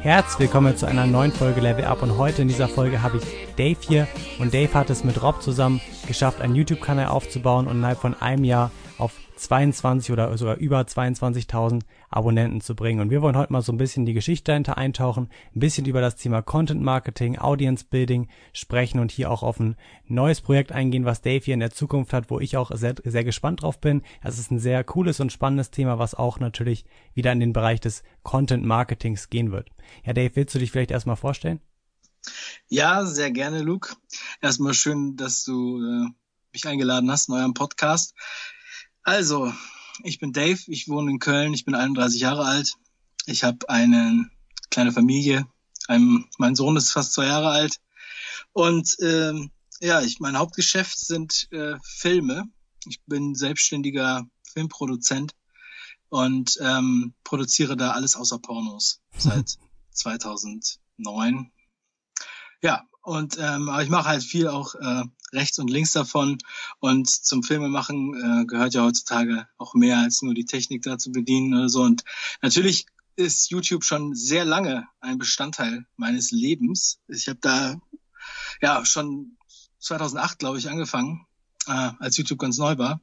Herzlich willkommen zu einer neuen Folge Level Up und heute in dieser Folge habe ich Dave hier und Dave hat es mit Rob zusammen geschafft, einen YouTube-Kanal aufzubauen und innerhalb von einem Jahr 22 oder sogar über 22.000 Abonnenten zu bringen. Und wir wollen heute mal so ein bisschen die Geschichte dahinter eintauchen, ein bisschen über das Thema Content Marketing, Audience Building sprechen und hier auch auf ein neues Projekt eingehen, was Dave hier in der Zukunft hat, wo ich auch sehr, sehr gespannt drauf bin. Es ist ein sehr cooles und spannendes Thema, was auch natürlich wieder in den Bereich des Content Marketings gehen wird. Ja, Dave, willst du dich vielleicht erstmal vorstellen? Ja, sehr gerne, Luke. Erstmal schön, dass du äh, mich eingeladen hast in eurem Podcast. Also, ich bin Dave, ich wohne in Köln, ich bin 31 Jahre alt. Ich habe eine kleine Familie. Ein, mein Sohn ist fast zwei Jahre alt. Und ähm, ja, ich, mein Hauptgeschäft sind äh, Filme. Ich bin selbstständiger Filmproduzent und ähm, produziere da alles außer Pornos seit 2009. Ja, und ähm, aber ich mache halt viel auch äh, rechts und links davon. Und zum Filmemachen äh, gehört ja heutzutage auch mehr als nur die Technik da zu bedienen oder so. Und natürlich ist YouTube schon sehr lange ein Bestandteil meines Lebens. Ich habe da ja schon 2008, glaube ich, angefangen, äh, als YouTube ganz neu war.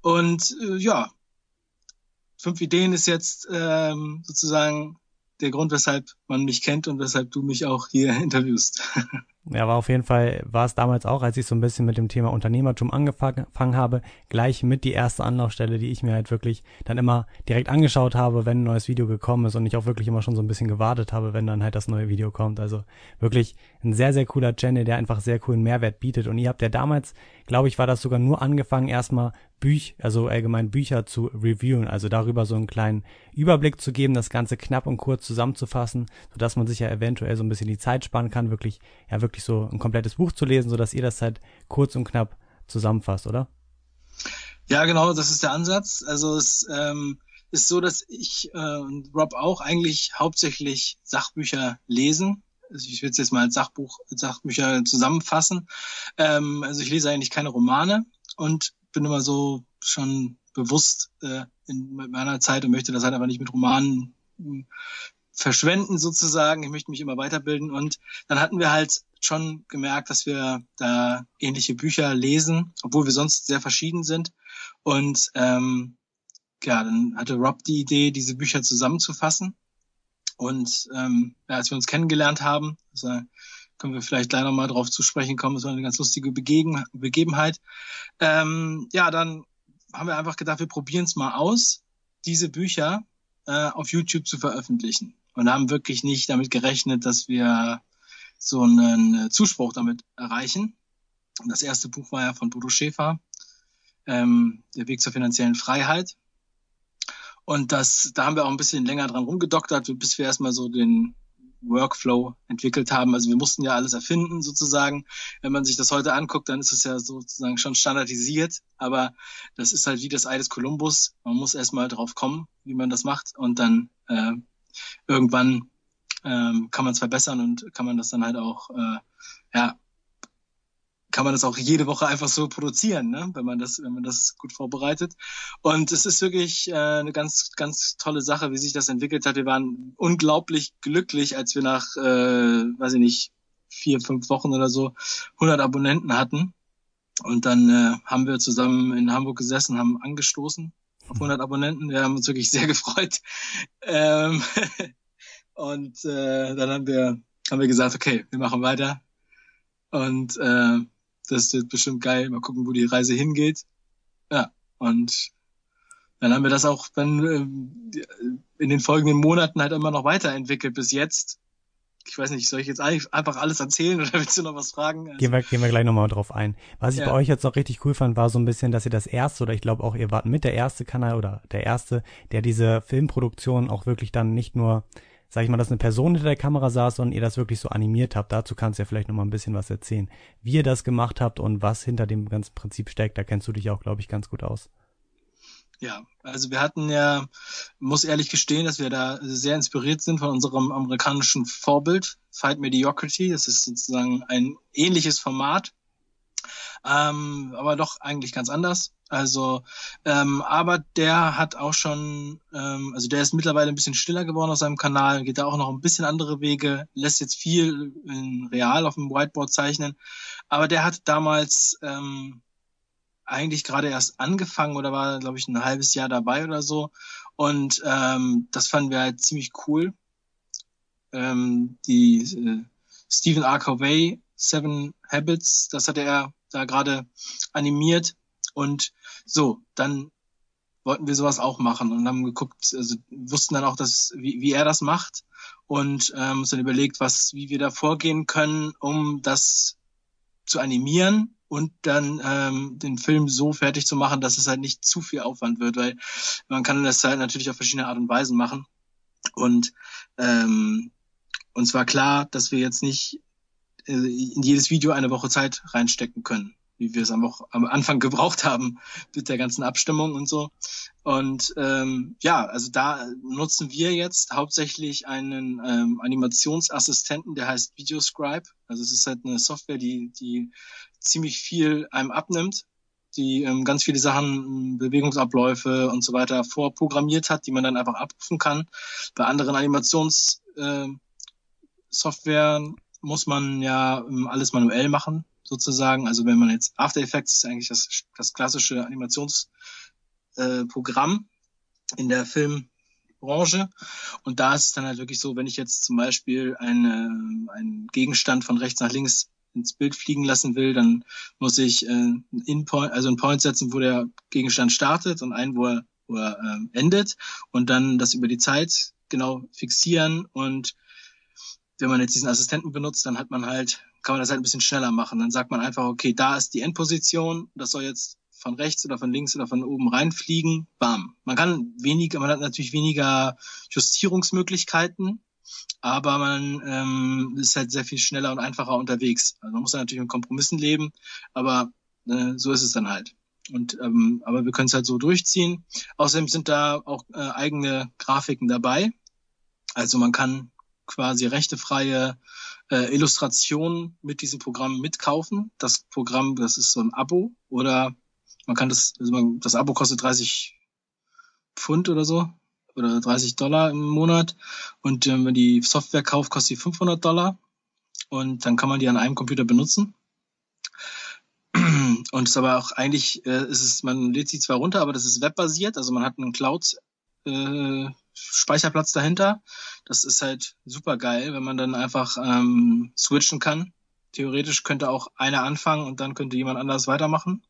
Und äh, ja, fünf Ideen ist jetzt ähm, sozusagen der Grund, weshalb man mich kennt und weshalb du mich auch hier interviewst. Ja, war auf jeden Fall, war es damals auch, als ich so ein bisschen mit dem Thema Unternehmertum angefangen habe, gleich mit die erste Anlaufstelle, die ich mir halt wirklich dann immer direkt angeschaut habe, wenn ein neues Video gekommen ist und ich auch wirklich immer schon so ein bisschen gewartet habe, wenn dann halt das neue Video kommt. Also wirklich ein sehr, sehr cooler Channel, der einfach sehr coolen Mehrwert bietet. Und ihr habt ja damals, glaube ich, war das sogar nur angefangen, erstmal Büch, also allgemein Bücher zu reviewen, also darüber so einen kleinen Überblick zu geben, das Ganze knapp und kurz zusammenzufassen, sodass man sich ja eventuell so ein bisschen die Zeit sparen kann, wirklich, ja, wirklich so ein komplettes Buch zu lesen, sodass ihr das halt kurz und knapp zusammenfasst, oder? Ja, genau, das ist der Ansatz. Also es ähm, ist so, dass ich äh, und Rob auch eigentlich hauptsächlich Sachbücher lesen. Also ich will es jetzt mal als Sachbuch, Sachbücher zusammenfassen. Ähm, also ich lese eigentlich keine Romane und bin immer so schon bewusst äh, in meiner Zeit und möchte das halt aber nicht mit Romanen hm, verschwenden sozusagen. Ich möchte mich immer weiterbilden und dann hatten wir halt schon gemerkt, dass wir da ähnliche Bücher lesen, obwohl wir sonst sehr verschieden sind. Und ähm, ja, dann hatte Rob die Idee, diese Bücher zusammenzufassen. Und ähm, ja, als wir uns kennengelernt haben, also können wir vielleicht gleich nochmal drauf zu sprechen kommen, das war eine ganz lustige Begegen Begebenheit. Ähm, ja, dann haben wir einfach gedacht, wir probieren es mal aus, diese Bücher äh, auf YouTube zu veröffentlichen. Und haben wirklich nicht damit gerechnet, dass wir so einen Zuspruch damit erreichen. Das erste Buch war ja von Bodo Schäfer, ähm, Der Weg zur finanziellen Freiheit. Und das, da haben wir auch ein bisschen länger dran rumgedoktert, bis wir erstmal so den Workflow entwickelt haben. Also wir mussten ja alles erfinden sozusagen. Wenn man sich das heute anguckt, dann ist es ja sozusagen schon standardisiert. Aber das ist halt wie das Ei des Kolumbus. Man muss erstmal drauf kommen, wie man das macht. Und dann äh, irgendwann ähm, kann man es verbessern und kann man das dann halt auch, äh, ja, kann man das auch jede Woche einfach so produzieren, ne? wenn man das, wenn man das gut vorbereitet. Und es ist wirklich äh, eine ganz, ganz tolle Sache, wie sich das entwickelt hat. Wir waren unglaublich glücklich, als wir nach, äh, weiß ich nicht, vier, fünf Wochen oder so 100 Abonnenten hatten. Und dann äh, haben wir zusammen in Hamburg gesessen, haben angestoßen auf 100 Abonnenten. Wir haben uns wirklich sehr gefreut. Ähm, und äh, dann haben wir, haben wir gesagt, okay, wir machen weiter. Und äh, das wird bestimmt geil. Mal gucken, wo die Reise hingeht. Ja, und dann haben wir das auch dann äh, in den folgenden Monaten halt immer noch weiterentwickelt bis jetzt. Ich weiß nicht, soll ich jetzt einfach alles erzählen oder willst du noch was fragen? Also, gehen, wir, gehen wir gleich nochmal drauf ein. Was ich ja. bei euch jetzt noch richtig cool fand, war so ein bisschen, dass ihr das erste, oder ich glaube auch, ihr wart mit der erste Kanal oder der erste, der diese Filmproduktion auch wirklich dann nicht nur sag ich mal, dass eine Person hinter der Kamera saß und ihr das wirklich so animiert habt. Dazu kannst du ja vielleicht noch mal ein bisschen was erzählen. Wie ihr das gemacht habt und was hinter dem ganzen Prinzip steckt, da kennst du dich auch, glaube ich, ganz gut aus. Ja, also wir hatten ja, muss ehrlich gestehen, dass wir da sehr inspiriert sind von unserem amerikanischen Vorbild, Fight Mediocrity. Das ist sozusagen ein ähnliches Format. Ähm, aber doch eigentlich ganz anders. Also, ähm, aber der hat auch schon, ähm, also der ist mittlerweile ein bisschen stiller geworden auf seinem Kanal, geht da auch noch ein bisschen andere Wege, lässt jetzt viel in real auf dem Whiteboard zeichnen. Aber der hat damals ähm, eigentlich gerade erst angefangen oder war, glaube ich, ein halbes Jahr dabei oder so. Und ähm, das fanden wir halt ziemlich cool. Ähm, die äh, Stephen R. Covey, Seven Habits, das hat er da gerade animiert. Und so, dann wollten wir sowas auch machen und haben geguckt, also wussten dann auch, dass, wie, wie er das macht und ähm, uns dann überlegt, was, wie wir da vorgehen können, um das zu animieren und dann ähm, den Film so fertig zu machen, dass es halt nicht zu viel Aufwand wird, weil man kann das halt natürlich auf verschiedene Art und Weisen machen. Und ähm, uns war klar, dass wir jetzt nicht in jedes Video eine Woche Zeit reinstecken können, wie wir es am, am Anfang gebraucht haben mit der ganzen Abstimmung und so. Und ähm, ja, also da nutzen wir jetzt hauptsächlich einen ähm, Animationsassistenten, der heißt Videoscribe. Also es ist halt eine Software, die, die ziemlich viel einem abnimmt, die ähm, ganz viele Sachen, Bewegungsabläufe und so weiter vorprogrammiert hat, die man dann einfach abrufen kann. Bei anderen Animations äh, Software muss man ja ähm, alles manuell machen, sozusagen. Also wenn man jetzt After Effects ist eigentlich das, das klassische Animationsprogramm äh, in der Filmbranche. Und da ist es dann halt wirklich so, wenn ich jetzt zum Beispiel eine, einen Gegenstand von rechts nach links ins Bild fliegen lassen will, dann muss ich äh, einen Point, also einen Point setzen, wo der Gegenstand startet und einen, wo er, wo er ähm, endet und dann das über die Zeit genau fixieren und wenn man jetzt diesen Assistenten benutzt, dann hat man halt, kann man das halt ein bisschen schneller machen. Dann sagt man einfach, okay, da ist die Endposition, das soll jetzt von rechts oder von links oder von oben reinfliegen, bam. Man kann weniger, man hat natürlich weniger Justierungsmöglichkeiten, aber man ähm, ist halt sehr viel schneller und einfacher unterwegs. Also man muss natürlich mit Kompromissen leben, aber äh, so ist es dann halt. Und ähm, aber wir können es halt so durchziehen. Außerdem sind da auch äh, eigene Grafiken dabei. Also man kann quasi rechtefreie äh, Illustrationen mit diesem Programm mitkaufen. Das Programm, das ist so ein Abo oder man kann das, also man, das Abo kostet 30 Pfund oder so oder 30 Dollar im Monat und äh, wenn man die Software kauft, kostet die 500 Dollar und dann kann man die an einem Computer benutzen. Und es ist aber auch eigentlich, äh, ist es, man lädt sie zwar runter, aber das ist webbasiert, also man hat einen Cloud äh, Speicherplatz dahinter. Das ist halt super geil, wenn man dann einfach ähm, switchen kann. Theoretisch könnte auch einer anfangen und dann könnte jemand anders weitermachen.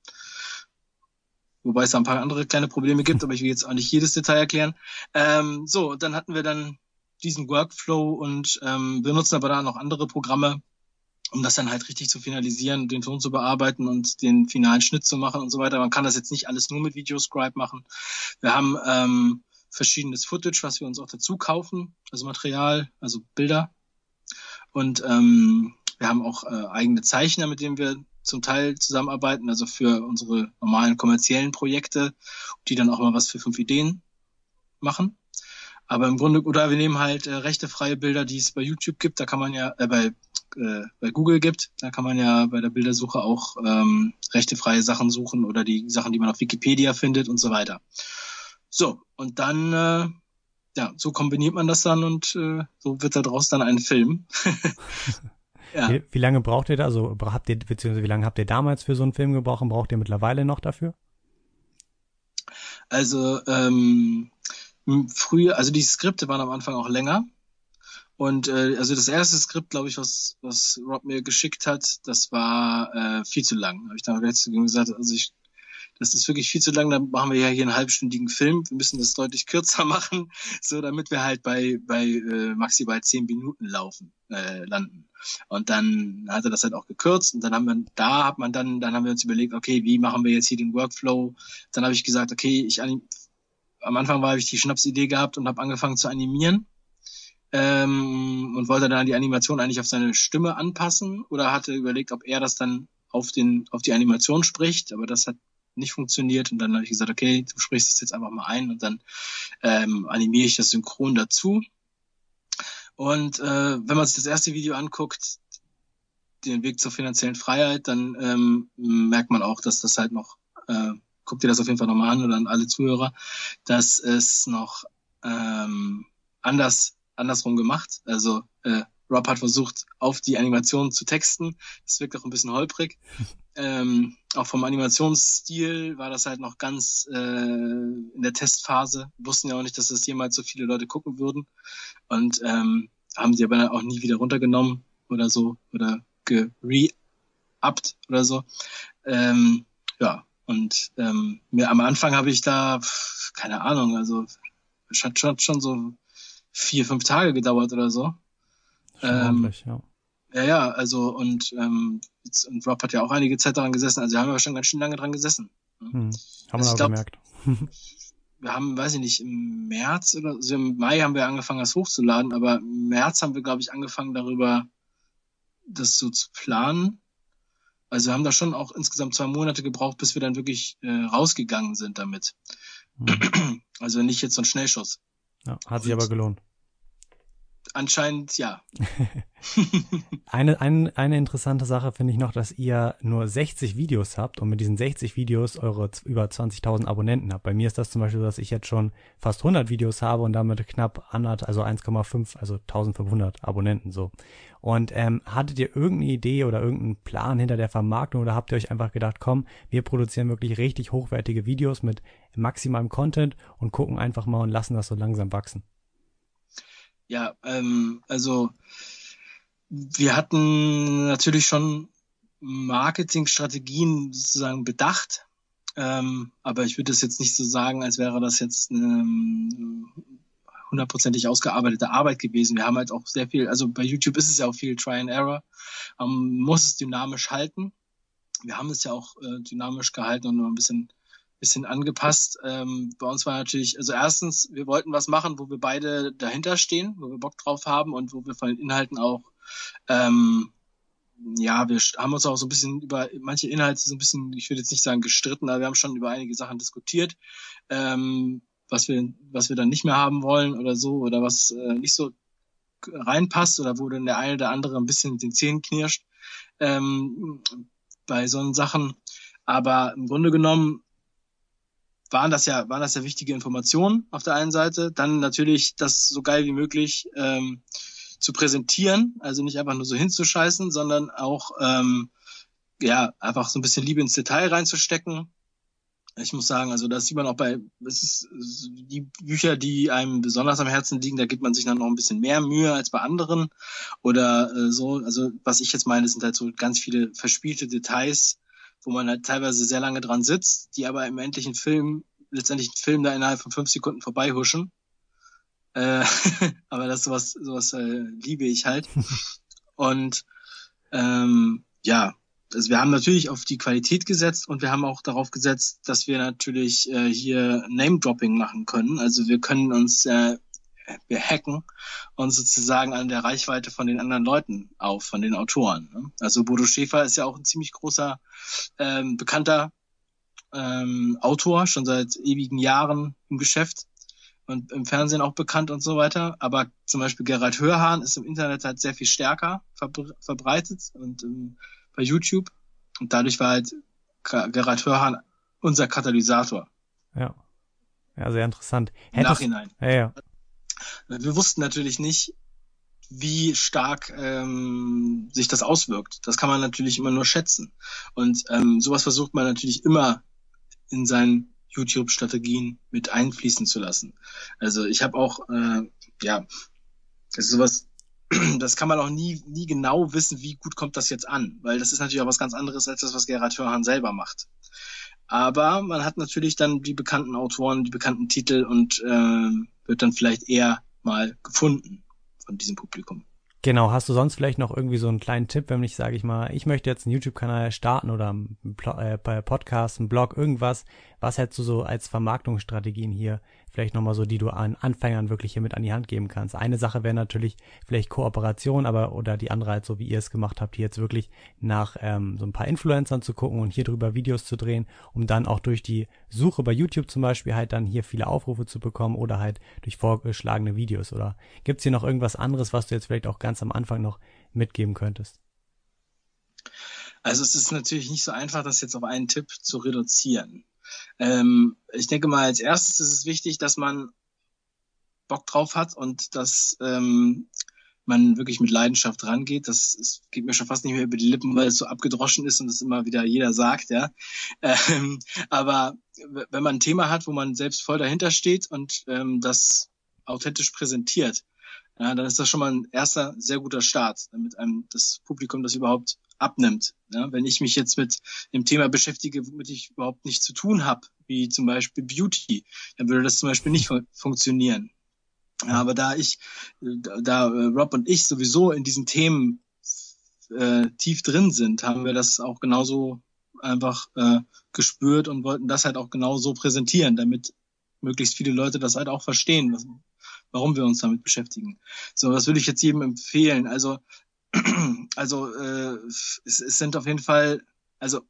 Wobei es da ein paar andere kleine Probleme gibt, aber ich will jetzt auch nicht jedes Detail erklären. Ähm, so, dann hatten wir dann diesen Workflow und ähm, benutzen aber da noch andere Programme, um das dann halt richtig zu finalisieren, den Ton zu bearbeiten und den finalen Schnitt zu machen und so weiter. Man kann das jetzt nicht alles nur mit Videoscribe machen. Wir haben ähm, verschiedenes Footage, was wir uns auch dazu kaufen, also Material, also Bilder. Und ähm, wir haben auch äh, eigene Zeichner, mit denen wir zum Teil zusammenarbeiten, also für unsere normalen kommerziellen Projekte, die dann auch mal was für fünf Ideen machen. Aber im Grunde, oder wir nehmen halt äh, rechtefreie Bilder, die es bei YouTube gibt, da kann man ja, äh, bei, äh, bei Google gibt, da kann man ja bei der Bildersuche auch ähm, rechtefreie Sachen suchen oder die Sachen, die man auf Wikipedia findet und so weiter. So, und dann, äh, ja, so kombiniert man das dann und äh, so wird daraus dann ein Film. ja. wie, lange braucht ihr da, also habt ihr, beziehungsweise wie lange habt ihr damals für so einen Film gebraucht und braucht ihr mittlerweile noch dafür? Also, ähm, früher, also die Skripte waren am Anfang auch länger. Und äh, also das erste Skript, glaube ich, was, was Rob mir geschickt hat, das war äh, viel zu lang. Habe ich dann gesagt, also ich das ist wirklich viel zu lang, da machen wir ja hier einen halbstündigen Film. Wir müssen das deutlich kürzer machen, so damit wir halt bei, bei äh, maximal zehn Minuten laufen, äh, landen. Und dann hat er das halt auch gekürzt und dann haben wir, da hat man dann, dann haben wir uns überlegt, okay, wie machen wir jetzt hier den Workflow? Dann habe ich gesagt, okay, ich am Anfang war ich die Schnapsidee gehabt und habe angefangen zu animieren ähm, und wollte dann die Animation eigentlich auf seine Stimme anpassen oder hatte überlegt, ob er das dann auf den auf die Animation spricht, aber das hat nicht funktioniert. Und dann habe ich gesagt, okay, du sprichst das jetzt einfach mal ein und dann ähm, animiere ich das synchron dazu. Und äh, wenn man sich das erste Video anguckt, den Weg zur finanziellen Freiheit, dann ähm, merkt man auch, dass das halt noch, äh, guckt ihr das auf jeden Fall nochmal an oder an alle Zuhörer, dass es noch ähm, anders, andersrum gemacht. Also äh, Rob hat versucht, auf die Animation zu texten. Das wirkt auch ein bisschen holprig. Ähm, auch vom Animationsstil war das halt noch ganz äh, in der Testphase. Wussten ja auch nicht, dass das jemals so viele Leute gucken würden. Und ähm, haben sie aber auch nie wieder runtergenommen oder so oder gere-upped oder so. Ähm, ja, und ähm, mir am Anfang habe ich da, keine Ahnung, also es hat schon, schon so vier, fünf Tage gedauert oder so. Ähm, ja. Ja, ja, also und, ähm, jetzt, und Rob hat ja auch einige Zeit daran gesessen, also wir haben ja schon ganz schön lange dran gesessen. Ne? Hm, haben also wir auch gemerkt. wir haben, weiß ich nicht, im März oder also im Mai haben wir angefangen, das hochzuladen, aber im März haben wir, glaube ich, angefangen darüber, das so zu planen. Also wir haben da schon auch insgesamt zwei Monate gebraucht, bis wir dann wirklich äh, rausgegangen sind damit. Mhm. Also nicht jetzt so ein Schnellschuss. Ja, hat sich aber gelohnt. Anscheinend ja. eine, ein, eine interessante Sache finde ich noch, dass ihr nur 60 Videos habt und mit diesen 60 Videos eure über 20.000 Abonnenten habt. Bei mir ist das zum Beispiel so, dass ich jetzt schon fast 100 Videos habe und damit knapp anderth, also 1,5, also 1500 Abonnenten so. Und ähm, hattet ihr irgendeine Idee oder irgendeinen Plan hinter der Vermarktung oder habt ihr euch einfach gedacht, komm, wir produzieren wirklich richtig hochwertige Videos mit maximalem Content und gucken einfach mal und lassen das so langsam wachsen? Ja, ähm, also wir hatten natürlich schon Marketingstrategien sozusagen bedacht, ähm, aber ich würde es jetzt nicht so sagen, als wäre das jetzt eine hundertprozentig ausgearbeitete Arbeit gewesen. Wir haben halt auch sehr viel, also bei YouTube ist es ja auch viel Try and Error, man muss es dynamisch halten. Wir haben es ja auch äh, dynamisch gehalten und nur ein bisschen bisschen angepasst. Ähm, bei uns war natürlich, also erstens, wir wollten was machen, wo wir beide dahinter stehen, wo wir Bock drauf haben und wo wir von den Inhalten auch, ähm, ja, wir haben uns auch so ein bisschen über manche Inhalte so ein bisschen, ich würde jetzt nicht sagen gestritten, aber wir haben schon über einige Sachen diskutiert, ähm, was wir, was wir dann nicht mehr haben wollen oder so oder was äh, nicht so reinpasst oder wo dann der eine oder andere ein bisschen mit den Zähnen knirscht ähm, bei so Sachen. Aber im Grunde genommen waren das ja, waren das ja wichtige Informationen auf der einen Seite. Dann natürlich das so geil wie möglich ähm, zu präsentieren, also nicht einfach nur so hinzuscheißen, sondern auch ähm, ja einfach so ein bisschen Liebe ins Detail reinzustecken. Ich muss sagen, also das sieht man auch bei, es ist die Bücher, die einem besonders am Herzen liegen, da gibt man sich dann noch ein bisschen mehr Mühe als bei anderen oder äh, so. Also was ich jetzt meine, sind halt so ganz viele verspielte Details, wo man halt teilweise sehr lange dran sitzt, die aber im endlichen Film, letztendlich einen Film da innerhalb von fünf Sekunden vorbeihuschen. Äh, aber das sowas, sowas äh, liebe ich halt. Und ähm, ja, also wir haben natürlich auf die Qualität gesetzt und wir haben auch darauf gesetzt, dass wir natürlich äh, hier Name-Dropping machen können. Also wir können uns äh, wir hacken uns sozusagen an der Reichweite von den anderen Leuten auf, von den Autoren. Ne? Also Bodo Schäfer ist ja auch ein ziemlich großer, ähm, bekannter ähm, Autor, schon seit ewigen Jahren im Geschäft und im Fernsehen auch bekannt und so weiter. Aber zum Beispiel Gerald Hörhahn ist im Internet halt sehr viel stärker verbre verbreitet und ähm, bei YouTube. Und dadurch war halt Gerald Hörhahn unser Katalysator. Ja. Ja, sehr interessant. Im Nachhinein. Ja, ja. Wir wussten natürlich nicht, wie stark ähm, sich das auswirkt. Das kann man natürlich immer nur schätzen. Und ähm, sowas versucht man natürlich immer in seinen YouTube-Strategien mit einfließen zu lassen. Also ich habe auch, äh, ja, das ist sowas, das kann man auch nie, nie genau wissen, wie gut kommt das jetzt an, weil das ist natürlich auch was ganz anderes als das, was Gerhard Hörhan selber macht. Aber man hat natürlich dann die bekannten Autoren, die bekannten Titel und äh, wird dann vielleicht eher mal gefunden von diesem Publikum. Genau, hast du sonst vielleicht noch irgendwie so einen kleinen Tipp, wenn ich, sage ich mal, ich möchte jetzt einen YouTube-Kanal starten oder einen äh, Podcast, einen Blog, irgendwas, was hättest du so als Vermarktungsstrategien hier vielleicht nochmal so, die du an Anfängern wirklich hier mit an die Hand geben kannst. Eine Sache wäre natürlich vielleicht Kooperation, aber oder die andere halt so, wie ihr es gemacht habt, hier jetzt wirklich nach ähm, so ein paar Influencern zu gucken und hier drüber Videos zu drehen, um dann auch durch die Suche bei YouTube zum Beispiel halt dann hier viele Aufrufe zu bekommen oder halt durch vorgeschlagene Videos. Oder gibt's hier noch irgendwas anderes, was du jetzt vielleicht auch ganz am Anfang noch mitgeben könntest? Also es ist natürlich nicht so einfach, das jetzt auf einen Tipp zu reduzieren. Ähm, ich denke mal, als erstes ist es wichtig, dass man Bock drauf hat und dass ähm, man wirklich mit Leidenschaft rangeht. Das ist, geht mir schon fast nicht mehr über die Lippen, weil es so abgedroschen ist und das immer wieder jeder sagt, ja. Ähm, aber wenn man ein Thema hat, wo man selbst voll dahinter steht und ähm, das authentisch präsentiert, ja, dann ist das schon mal ein erster sehr guter Start, damit einem das Publikum das überhaupt abnimmt. Ja, wenn ich mich jetzt mit dem Thema beschäftige, womit ich überhaupt nichts zu tun habe, wie zum Beispiel Beauty, dann würde das zum Beispiel nicht fun funktionieren. Ja, aber da ich, da äh, Rob und ich sowieso in diesen Themen äh, tief drin sind, haben wir das auch genauso einfach äh, gespürt und wollten das halt auch genauso präsentieren, damit möglichst viele Leute das halt auch verstehen, warum wir uns damit beschäftigen. So, was würde ich jetzt jedem empfehlen? Also, also äh, es, es sind auf jeden Fall, also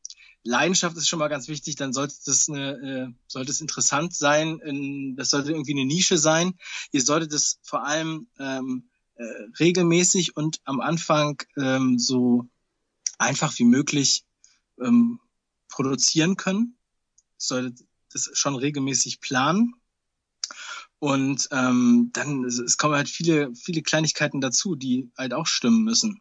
Leidenschaft ist schon mal ganz wichtig, dann sollte das eine, äh, sollte es interessant sein, in, das sollte irgendwie eine Nische sein. Ihr solltet es vor allem ähm, äh, regelmäßig und am Anfang ähm, so einfach wie möglich ähm, produzieren können. Solltet das schon regelmäßig planen. Und ähm, dann es, es kommen halt viele, viele Kleinigkeiten dazu, die halt auch stimmen müssen.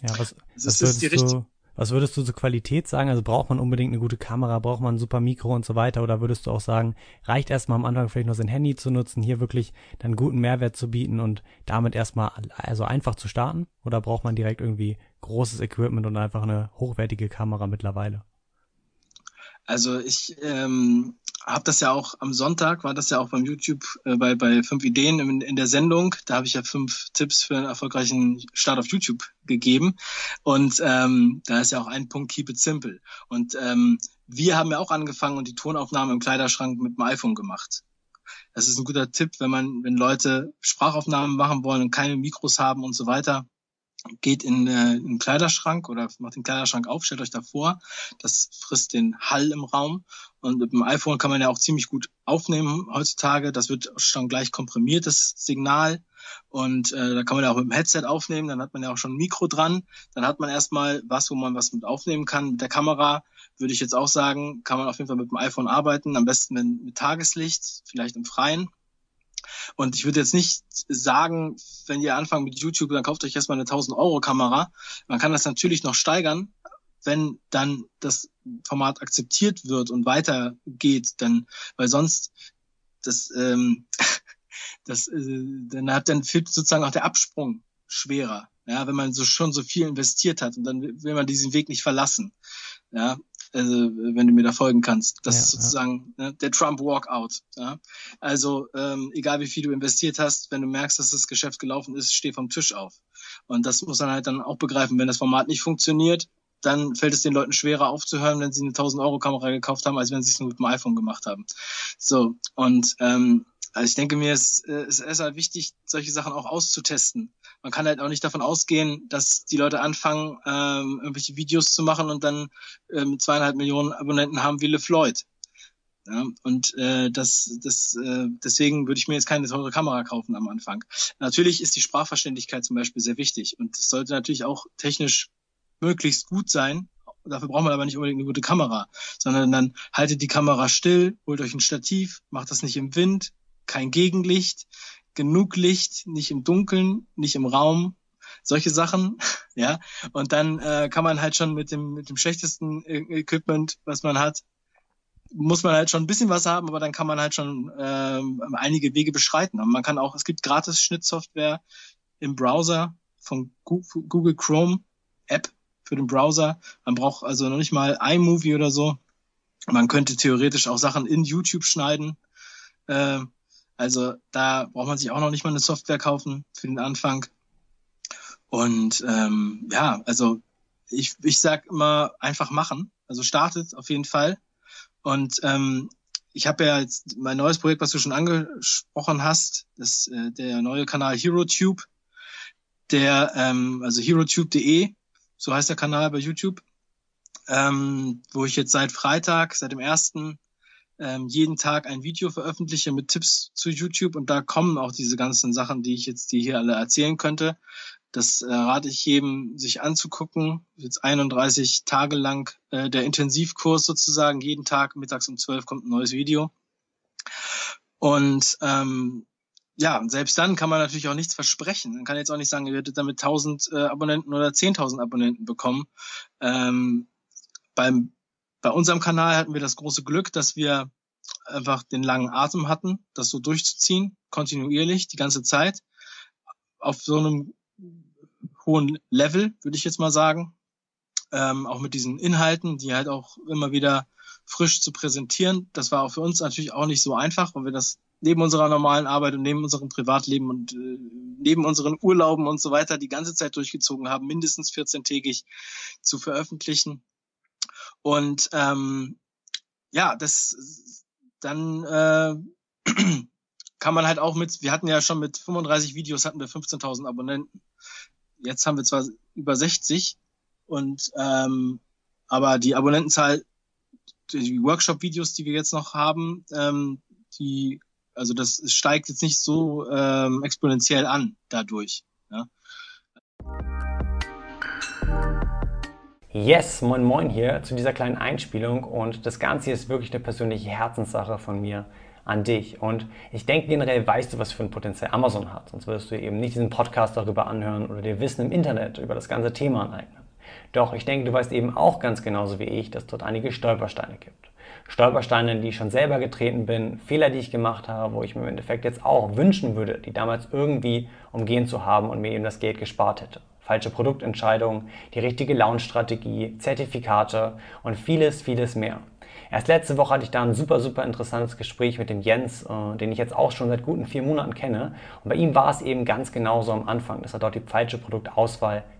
Ja, was, was würdest, du, was würdest du zur Qualität sagen? Also braucht man unbedingt eine gute Kamera, braucht man ein super Mikro und so weiter? Oder würdest du auch sagen, reicht erstmal am Anfang vielleicht nur sein Handy zu nutzen, hier wirklich dann guten Mehrwert zu bieten und damit erstmal also einfach zu starten? Oder braucht man direkt irgendwie großes Equipment und einfach eine hochwertige Kamera mittlerweile? Also ich ähm, habe das ja auch am Sonntag, war das ja auch beim YouTube äh, bei, bei fünf Ideen in, in der Sendung. Da habe ich ja fünf Tipps für einen erfolgreichen Start auf YouTube gegeben. Und ähm, da ist ja auch ein Punkt, keep it simple. Und ähm, wir haben ja auch angefangen und die Tonaufnahme im Kleiderschrank mit dem iPhone gemacht. Das ist ein guter Tipp, wenn man, wenn Leute Sprachaufnahmen machen wollen und keine Mikros haben und so weiter geht in, äh, in den Kleiderschrank oder macht den Kleiderschrank auf, stellt euch da vor, das frisst den Hall im Raum. Und mit dem iPhone kann man ja auch ziemlich gut aufnehmen heutzutage, das wird schon gleich komprimiert, das Signal. Und äh, da kann man ja auch mit dem Headset aufnehmen, dann hat man ja auch schon ein Mikro dran, dann hat man erstmal was, wo man was mit aufnehmen kann. Mit der Kamera würde ich jetzt auch sagen, kann man auf jeden Fall mit dem iPhone arbeiten, am besten mit Tageslicht, vielleicht im Freien und ich würde jetzt nicht sagen, wenn ihr anfangt mit YouTube, dann kauft euch erstmal eine 1000 Euro Kamera. Man kann das natürlich noch steigern, wenn dann das Format akzeptiert wird und weitergeht, dann, weil sonst das, ähm, das, äh, dann hat dann fehlt sozusagen auch der Absprung schwerer, ja, wenn man so schon so viel investiert hat und dann will man diesen Weg nicht verlassen, ja, also wenn du mir da folgen kannst. Das ja, ist sozusagen ja. ne, der Trump Walkout. Ja? Also ähm, egal wie viel du investiert hast, wenn du merkst, dass das Geschäft gelaufen ist, steh vom Tisch auf. Und das muss man halt dann auch begreifen. Wenn das Format nicht funktioniert, dann fällt es den Leuten schwerer aufzuhören, wenn sie eine 1000 Euro Kamera gekauft haben, als wenn sie es nur mit dem iPhone gemacht haben. So und ähm, also ich denke mir, es, äh, es ist halt wichtig, solche Sachen auch auszutesten. Man kann halt auch nicht davon ausgehen, dass die Leute anfangen, ähm, irgendwelche Videos zu machen und dann ähm, zweieinhalb Millionen Abonnenten haben wie LeFloid. Ja, und äh, das, das, äh, deswegen würde ich mir jetzt keine teure Kamera kaufen am Anfang. Natürlich ist die Sprachverständlichkeit zum Beispiel sehr wichtig und es sollte natürlich auch technisch möglichst gut sein. Dafür braucht man aber nicht unbedingt eine gute Kamera, sondern dann haltet die Kamera still, holt euch ein Stativ, macht das nicht im Wind, kein Gegenlicht, genug Licht, nicht im Dunkeln, nicht im Raum, solche Sachen, ja. Und dann äh, kann man halt schon mit dem mit dem schlechtesten Equipment, was man hat, muss man halt schon ein bisschen was haben, aber dann kann man halt schon ähm, einige Wege beschreiten. Und man kann auch, es gibt gratis Schnittsoftware im Browser von Google Chrome App für den Browser. Man braucht also noch nicht mal iMovie oder so. Man könnte theoretisch auch Sachen in YouTube schneiden. Äh, also da braucht man sich auch noch nicht mal eine Software kaufen für den Anfang. Und ähm, ja, also ich, ich sag immer einfach machen. Also startet auf jeden Fall. Und ähm, ich habe ja jetzt mein neues Projekt, was du schon angesprochen hast, das äh, der neue Kanal HeroTube, der ähm, also HeroTube.de, so heißt der Kanal bei YouTube, ähm, wo ich jetzt seit Freitag, seit dem ersten ähm, jeden Tag ein Video veröffentliche mit Tipps zu YouTube und da kommen auch diese ganzen Sachen, die ich jetzt dir hier alle erzählen könnte. Das äh, rate ich jedem, sich anzugucken. Jetzt 31 Tage lang äh, der Intensivkurs sozusagen. Jeden Tag mittags um 12 kommt ein neues Video. Und ähm, ja, selbst dann kann man natürlich auch nichts versprechen. Man kann jetzt auch nicht sagen, ihr werdet damit 1000 äh, Abonnenten oder 10.000 Abonnenten bekommen. Ähm, beim, bei unserem Kanal hatten wir das große Glück, dass wir einfach den langen Atem hatten, das so durchzuziehen, kontinuierlich, die ganze Zeit, auf so einem hohen Level, würde ich jetzt mal sagen. Ähm, auch mit diesen Inhalten, die halt auch immer wieder frisch zu präsentieren. Das war auch für uns natürlich auch nicht so einfach, weil wir das neben unserer normalen Arbeit und neben unserem Privatleben und äh, neben unseren Urlauben und so weiter die ganze Zeit durchgezogen haben, mindestens 14-tägig zu veröffentlichen. Und ähm, ja, das dann äh, kann man halt auch mit, wir hatten ja schon mit 35 Videos hatten wir 15.000 Abonnenten. Jetzt haben wir zwar über 60 und ähm, aber die Abonnentenzahl, die Workshop-Videos, die wir jetzt noch haben, ähm, die, also das steigt jetzt nicht so ähm, exponentiell an dadurch. Ja. Yes, moin moin hier zu dieser kleinen Einspielung und das Ganze ist wirklich eine persönliche Herzenssache von mir an dich. Und ich denke generell weißt du, was für ein Potenzial Amazon hat. Sonst würdest du eben nicht diesen Podcast darüber anhören oder dir Wissen im Internet über das ganze Thema aneignen. Doch ich denke, du weißt eben auch ganz genauso wie ich, dass dort einige Stolpersteine gibt. Stolpersteine, in die ich schon selber getreten bin, Fehler, die ich gemacht habe, wo ich mir im Endeffekt jetzt auch wünschen würde, die damals irgendwie umgehen zu haben und mir eben das Geld gespart hätte. Falsche Produktentscheidungen, die richtige Launch-Strategie, Zertifikate und vieles, vieles mehr. Erst letzte Woche hatte ich da ein super, super interessantes Gespräch mit dem Jens, äh, den ich jetzt auch schon seit guten vier Monaten kenne. Und bei ihm war es eben ganz genauso am Anfang, dass er dort die falsche Produktauswahl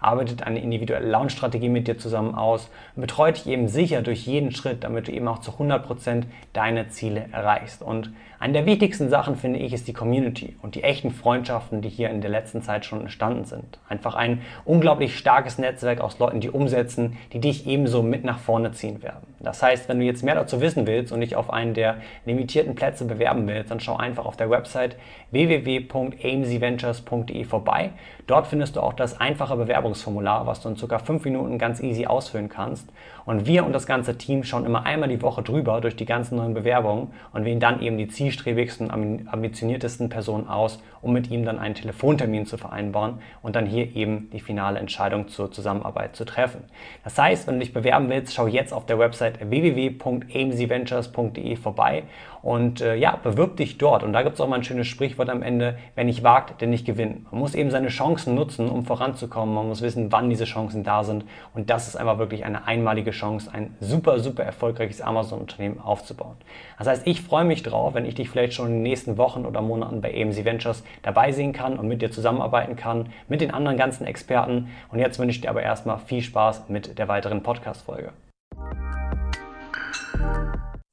arbeitet eine individuelle Launch-Strategie mit dir zusammen aus und betreut dich eben sicher durch jeden Schritt, damit du eben auch zu 100% deine Ziele erreichst. Und eine der wichtigsten Sachen, finde ich, ist die Community und die echten Freundschaften, die hier in der letzten Zeit schon entstanden sind. Einfach ein unglaublich starkes Netzwerk aus Leuten, die umsetzen, die dich ebenso mit nach vorne ziehen werden. Das heißt, wenn du jetzt mehr dazu wissen willst und dich auf einen der limitierten Plätze bewerben willst, dann schau einfach auf der Website www.amcventures.de vorbei. Dort findest du auch das einfache Bewerbungsformular, was du in ca. 5 Minuten ganz easy ausfüllen kannst. Und wir und das ganze Team schauen immer einmal die Woche drüber durch die ganzen neuen Bewerbungen und wählen dann eben die zielstrebigsten, ambitioniertesten Personen aus, um mit ihm dann einen Telefontermin zu vereinbaren und dann hier eben die finale Entscheidung zur Zusammenarbeit zu treffen. Das heißt, wenn du dich bewerben willst, schau jetzt auf der Website www.amcventures.de vorbei und äh, ja, bewirb dich dort. Und da gibt es auch mal ein schönes Sprichwort am Ende, wer nicht wagt, der nicht gewinnt. Man muss eben seine Chancen nutzen, um voranzukommen. Man muss wissen, wann diese Chancen da sind. Und das ist einfach wirklich eine einmalige Chance, ein super, super erfolgreiches Amazon-Unternehmen aufzubauen. Das heißt, ich freue mich drauf, wenn ich dich vielleicht schon in den nächsten Wochen oder Monaten bei AMC Ventures dabei sehen kann und mit dir zusammenarbeiten kann, mit den anderen ganzen Experten. Und jetzt wünsche ich dir aber erstmal viel Spaß mit der weiteren Podcast-Folge.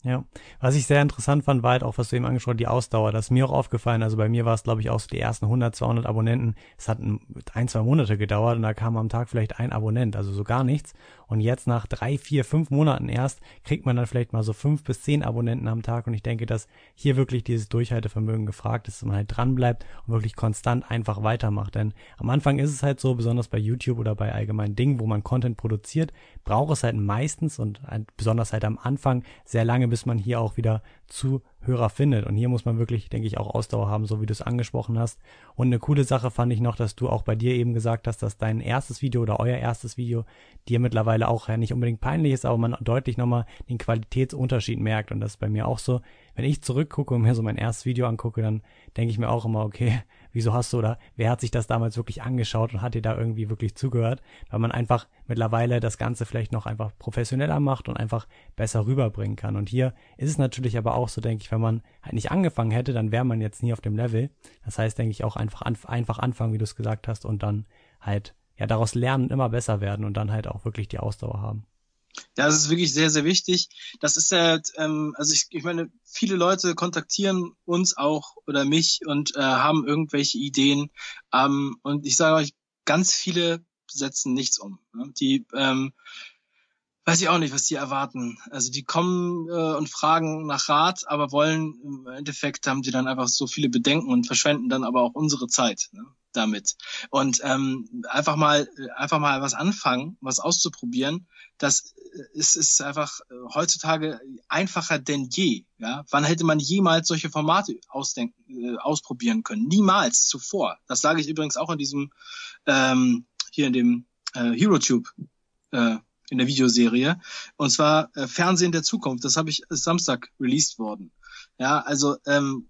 Ja, was ich sehr interessant fand, war halt auch, was du eben angesprochen hast, die Ausdauer. Das ist mir auch aufgefallen. Also bei mir war es, glaube ich, auch so die ersten 100, 200 Abonnenten. Es hat ein, zwei Monate gedauert und da kam am Tag vielleicht ein Abonnent, also so gar nichts. Und jetzt nach drei, vier, fünf Monaten erst kriegt man dann vielleicht mal so fünf bis zehn Abonnenten am Tag. Und ich denke, dass hier wirklich dieses Durchhaltevermögen gefragt ist, dass man halt dran bleibt und wirklich konstant einfach weitermacht. Denn am Anfang ist es halt so, besonders bei YouTube oder bei allgemeinen Dingen, wo man Content produziert, braucht es halt meistens und besonders halt am Anfang sehr lange, bis man hier auch wieder Zuhörer findet. Und hier muss man wirklich, denke ich, auch Ausdauer haben, so wie du es angesprochen hast. Und eine coole Sache fand ich noch, dass du auch bei dir eben gesagt hast, dass dein erstes Video oder euer erstes Video dir mittlerweile auch ja nicht unbedingt peinlich ist, aber man deutlich nochmal den Qualitätsunterschied merkt. Und das ist bei mir auch so. Wenn ich zurückgucke und mir so mein erstes Video angucke, dann denke ich mir auch immer, okay, wieso hast du oder wer hat sich das damals wirklich angeschaut und hat dir da irgendwie wirklich zugehört, weil man einfach mittlerweile das Ganze vielleicht noch einfach professioneller macht und einfach besser rüberbringen kann. Und hier ist es natürlich aber auch so, denke ich, wenn man halt nicht angefangen hätte, dann wäre man jetzt nie auf dem Level. Das heißt, denke ich, auch einfach, einfach anfangen, wie du es gesagt hast, und dann halt ja daraus lernen, immer besser werden und dann halt auch wirklich die Ausdauer haben. Ja, das ist wirklich sehr, sehr wichtig. Das ist ja, ähm, also ich, ich meine, viele Leute kontaktieren uns auch oder mich und äh, haben irgendwelche Ideen. Ähm, und ich sage euch, ganz viele setzen nichts um. Ne? Die ähm, weiß ich auch nicht, was die erwarten. Also die kommen äh, und fragen nach Rat, aber wollen im Endeffekt haben sie dann einfach so viele Bedenken und verschwenden dann aber auch unsere Zeit. Ne? Damit. Und ähm, einfach mal, einfach mal was anfangen, was auszuprobieren, das ist, ist einfach äh, heutzutage einfacher denn je. Ja? Wann hätte man jemals solche Formate ausdenken, äh, ausprobieren können? Niemals zuvor. Das sage ich übrigens auch in diesem, ähm, hier in dem äh, HeroTube. Äh, in der Videoserie. Und zwar äh, Fernsehen der Zukunft. Das habe ich Samstag released worden. Ja, also ähm,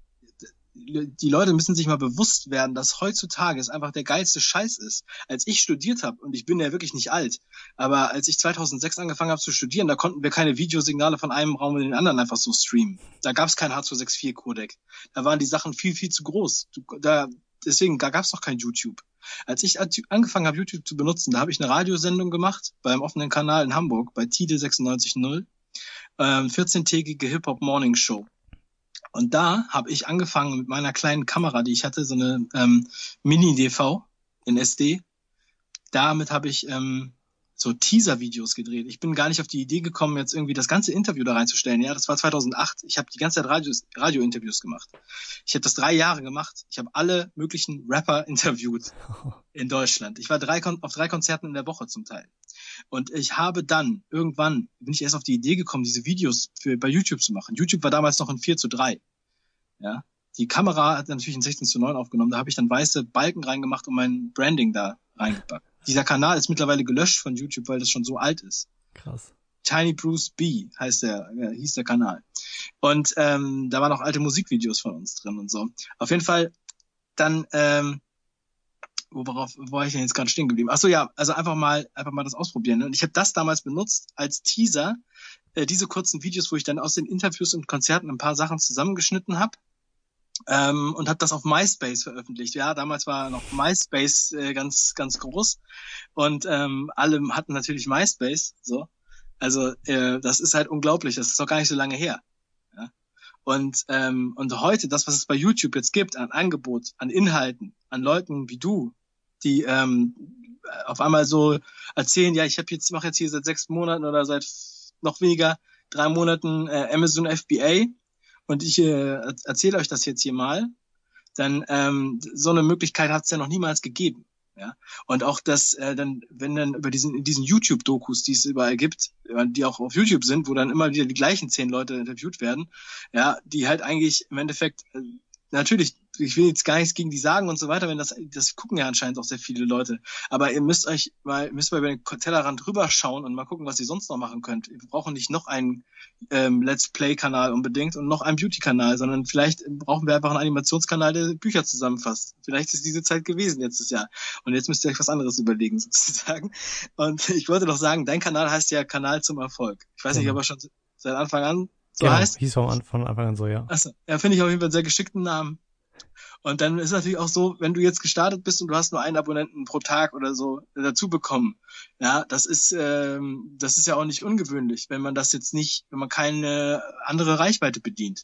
die Leute müssen sich mal bewusst werden, dass heutzutage es einfach der geilste Scheiß ist. Als ich studiert habe, und ich bin ja wirklich nicht alt, aber als ich 2006 angefangen habe zu studieren, da konnten wir keine Videosignale von einem Raum in den anderen einfach so streamen. Da gab es kein H264-Codec. Da waren die Sachen viel, viel zu groß. Da, deswegen, da gab es noch kein YouTube. Als ich angefangen habe, YouTube zu benutzen, da habe ich eine Radiosendung gemacht beim offenen Kanal in Hamburg, bei Tide 96.0, ähm, 14-tägige Hip-Hop-Morning-Show. Und da habe ich angefangen mit meiner kleinen Kamera, die ich hatte, so eine ähm, Mini-DV in SD. Damit habe ich ähm, so Teaser-Videos gedreht. Ich bin gar nicht auf die Idee gekommen, jetzt irgendwie das ganze Interview da reinzustellen. Ja, das war 2008. Ich habe die ganze Zeit Radio-Interviews gemacht. Ich habe das drei Jahre gemacht. Ich habe alle möglichen Rapper interviewt in Deutschland. Ich war drei auf drei Konzerten in der Woche zum Teil. Und ich habe dann, irgendwann, bin ich erst auf die Idee gekommen, diese Videos für, bei YouTube zu machen. YouTube war damals noch in 4 zu 3. Ja. Die Kamera hat natürlich in 16 zu 9 aufgenommen. Da habe ich dann weiße Balken reingemacht und mein Branding da reingepackt. Dieser Kanal ist mittlerweile gelöscht von YouTube, weil das schon so alt ist. Krass. Tiny Bruce B heißt der, äh, hieß der Kanal. Und ähm, da waren auch alte Musikvideos von uns drin und so. Auf jeden Fall dann ähm, worauf wo war ich denn jetzt gerade stehen geblieben? Ach so, ja, also einfach mal einfach mal das ausprobieren. Und ich habe das damals benutzt als Teaser, äh, diese kurzen Videos, wo ich dann aus den Interviews und Konzerten ein paar Sachen zusammengeschnitten habe. Ähm, und habe das auf MySpace veröffentlicht. Ja, damals war noch MySpace äh, ganz ganz groß und ähm, alle hatten natürlich MySpace. So, also äh, das ist halt unglaublich. Das ist doch gar nicht so lange her. Und, ähm, und heute, das, was es bei YouTube jetzt gibt, an Angebot, an Inhalten, an Leuten wie du, die ähm, auf einmal so erzählen, ja, ich habe jetzt, mache jetzt hier seit sechs Monaten oder seit noch weniger drei Monaten äh, Amazon FBA und ich äh, erzähle euch das jetzt hier mal, dann ähm, so eine Möglichkeit hat es ja noch niemals gegeben. Ja? Und auch das, äh, dann, wenn dann über diesen, diesen YouTube-Dokus, die es überall gibt, die auch auf YouTube sind, wo dann immer wieder die gleichen zehn Leute interviewt werden, ja, die halt eigentlich im Endeffekt äh, natürlich ich will jetzt gar nichts gegen die sagen und so weiter, wenn das, das gucken ja anscheinend auch sehr viele Leute. Aber ihr müsst euch mal, müsst mal über den Tellerrand rüberschauen und mal gucken, was ihr sonst noch machen könnt. Wir brauchen nicht noch einen ähm, Let's Play-Kanal unbedingt und noch einen Beauty-Kanal, sondern vielleicht brauchen wir einfach einen Animationskanal, der Bücher zusammenfasst. Vielleicht ist diese Zeit gewesen letztes Jahr. Und jetzt müsst ihr euch was anderes überlegen, sozusagen. Und ich wollte doch sagen, dein Kanal heißt ja Kanal zum Erfolg. Ich weiß nicht, mhm. aber schon seit Anfang an so genau, heißt. Hieß von Anfang an so, ja. Achso, ja, finde ich auf jeden Fall einen sehr geschickten Namen. Und dann ist natürlich auch so, wenn du jetzt gestartet bist und du hast nur einen Abonnenten pro Tag oder so dazu bekommen, ja, das ist ähm, das ist ja auch nicht ungewöhnlich, wenn man das jetzt nicht, wenn man keine andere Reichweite bedient,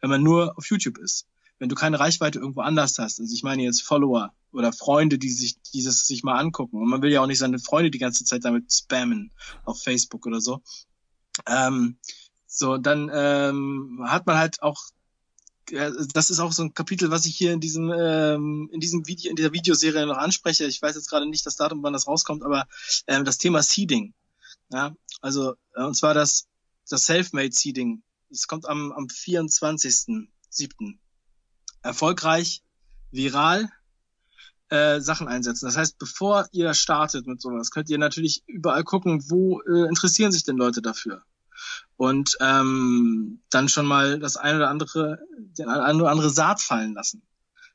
wenn man nur auf YouTube ist, wenn du keine Reichweite irgendwo anders hast. Also ich meine jetzt Follower oder Freunde, die sich dieses sich mal angucken. Und man will ja auch nicht seine Freunde die ganze Zeit damit spammen auf Facebook oder so. Ähm, so, dann ähm, hat man halt auch ja, das ist auch so ein Kapitel, was ich hier in diesem ähm, in diesem Video in dieser Videoserie noch anspreche. Ich weiß jetzt gerade nicht das Datum, wann das rauskommt, aber ähm, das Thema Seeding. Ja, also äh, und zwar das das Selfmade Seeding. Es kommt am am 24.07. Erfolgreich, viral, äh, Sachen einsetzen. Das heißt, bevor ihr startet mit sowas, könnt ihr natürlich überall gucken, wo äh, interessieren sich denn Leute dafür und ähm, dann schon mal das eine oder andere, den eine oder andere Saat fallen lassen.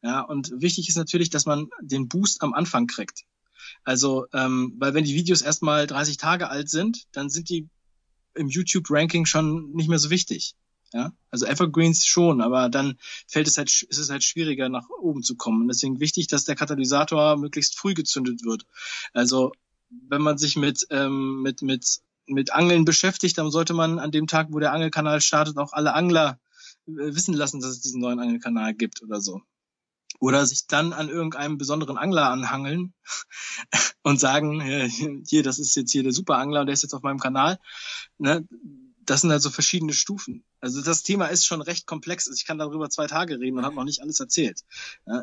Ja, und wichtig ist natürlich, dass man den Boost am Anfang kriegt. Also, ähm, weil wenn die Videos erstmal 30 Tage alt sind, dann sind die im YouTube-Ranking schon nicht mehr so wichtig. Ja, also Evergreens schon, aber dann fällt es halt, ist es halt schwieriger, nach oben zu kommen. Und deswegen wichtig, dass der Katalysator möglichst früh gezündet wird. Also, wenn man sich mit, ähm, mit, mit mit Angeln beschäftigt, dann sollte man an dem Tag, wo der Angelkanal startet, auch alle Angler äh, wissen lassen, dass es diesen neuen Angelkanal gibt oder so. Oder sich dann an irgendeinem besonderen Angler anhangeln und sagen, hier, das ist jetzt hier der Superangler und der ist jetzt auf meinem Kanal. Ne? Das sind also verschiedene Stufen. Also das Thema ist schon recht komplex. Also ich kann darüber zwei Tage reden und habe noch nicht alles erzählt.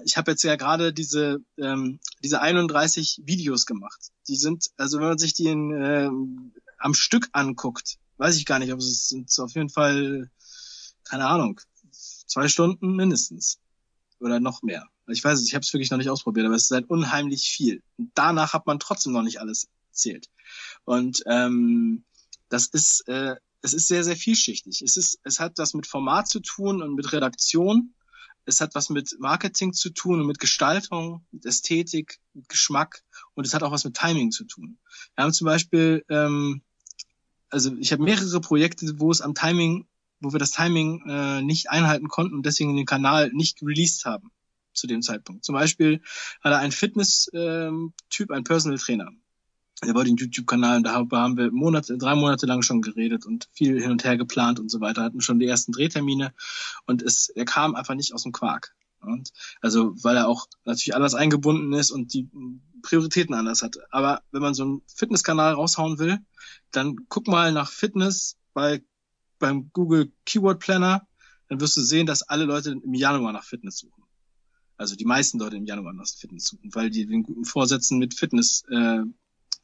Ich habe jetzt ja gerade diese ähm, diese 31 Videos gemacht. Die sind, also wenn man sich die in, ähm, am Stück anguckt, weiß ich gar nicht, ob es sind auf jeden Fall, keine Ahnung, zwei Stunden mindestens. Oder noch mehr. Ich weiß es, ich habe es wirklich noch nicht ausprobiert, aber es ist halt unheimlich viel. Und danach hat man trotzdem noch nicht alles erzählt. Und ähm, das ist, äh, es ist sehr, sehr vielschichtig. Es ist, es hat was mit Format zu tun und mit Redaktion. Es hat was mit Marketing zu tun und mit Gestaltung, mit Ästhetik, mit Geschmack und es hat auch was mit Timing zu tun. Wir haben zum Beispiel ähm, also ich habe mehrere Projekte, wo es am Timing, wo wir das Timing äh, nicht einhalten konnten und deswegen den Kanal nicht released haben zu dem Zeitpunkt. Zum Beispiel hat er einen Fitness-Typ, ähm, ein Personal Trainer. Der wollte den YouTube-Kanal und da haben wir Monate, drei Monate lang schon geredet und viel hin und her geplant und so weiter, hatten schon die ersten Drehtermine und es, er kam einfach nicht aus dem Quark. Und also, weil er auch natürlich anders eingebunden ist und die Prioritäten anders hat. Aber wenn man so einen Fitnesskanal raushauen will, dann guck mal nach Fitness bei, beim Google Keyword Planner, dann wirst du sehen, dass alle Leute im Januar nach Fitness suchen. Also die meisten Leute im Januar nach Fitness suchen, weil die den guten Vorsätzen mit Fitness äh,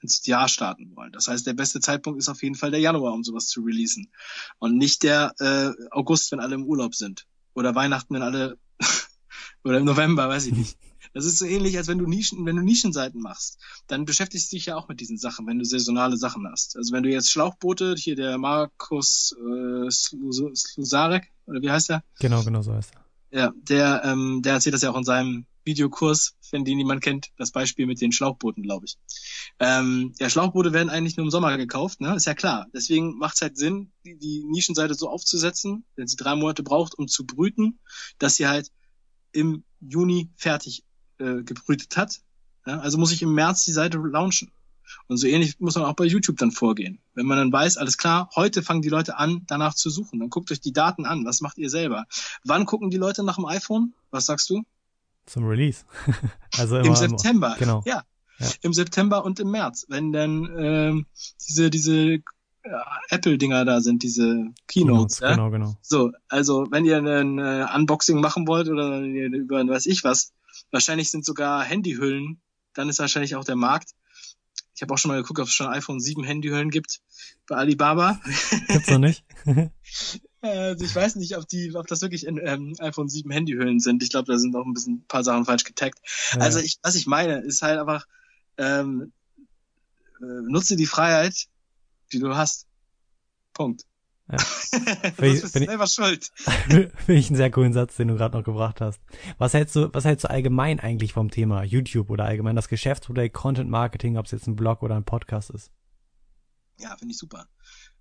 ins Jahr starten wollen. Das heißt, der beste Zeitpunkt ist auf jeden Fall der Januar, um sowas zu releasen. Und nicht der äh, August, wenn alle im Urlaub sind. Oder Weihnachten, wenn alle oder im November, weiß ich nicht. Das ist so ähnlich, als wenn du Nischen, wenn du Nischenseiten machst, dann beschäftigst du dich ja auch mit diesen Sachen, wenn du saisonale Sachen hast. Also wenn du jetzt Schlauchboote, hier der Markus äh, Sluzarek, oder wie heißt der? Genau, genau so heißt er. Ja, der, ähm, der erzählt das ja auch in seinem Videokurs, wenn den niemand kennt, das Beispiel mit den Schlauchbooten, glaube ich. Ähm, ja, Schlauchboote werden eigentlich nur im Sommer gekauft, ne? Ist ja klar. Deswegen macht es halt Sinn, die, die Nischenseite so aufzusetzen, wenn sie drei Monate braucht, um zu brüten, dass sie halt im Juni fertig äh, gebrütet hat. Ja, also muss ich im März die Seite launchen. Und so ähnlich muss man auch bei YouTube dann vorgehen. Wenn man dann weiß, alles klar, heute fangen die Leute an, danach zu suchen. Dann guckt euch die Daten an. Was macht ihr selber? Wann gucken die Leute nach dem iPhone? Was sagst du? Zum Release. also Im September. Genau. Ja. ja. Im September und im März. Wenn dann ähm, diese, diese Apple-Dinger da sind, diese Keynotes. Ja? Genau, genau. So, also wenn ihr ein äh, Unboxing machen wollt oder über weiß ich was, wahrscheinlich sind sogar Handyhüllen, dann ist wahrscheinlich auch der Markt. Ich habe auch schon mal geguckt, ob es schon iPhone 7 Handyhüllen gibt bei Alibaba. Gibt's noch nicht? also ich weiß nicht, ob die, ob das wirklich in, ähm, iPhone 7 Handyhüllen sind. Ich glaube, da sind auch ein bisschen ein paar Sachen falsch getaggt. Ja. Also ich, was ich meine, ist halt einfach, ähm, äh, nutze die Freiheit, die du hast. Punkt. Ja. du bist selber schuld. Finde ich einen sehr coolen Satz, den du gerade noch gebracht hast. Was hältst du, was hältst du allgemein eigentlich vom Thema YouTube oder allgemein das Geschäftsmodell Content Marketing, ob es jetzt ein Blog oder ein Podcast ist? Ja, finde ich super.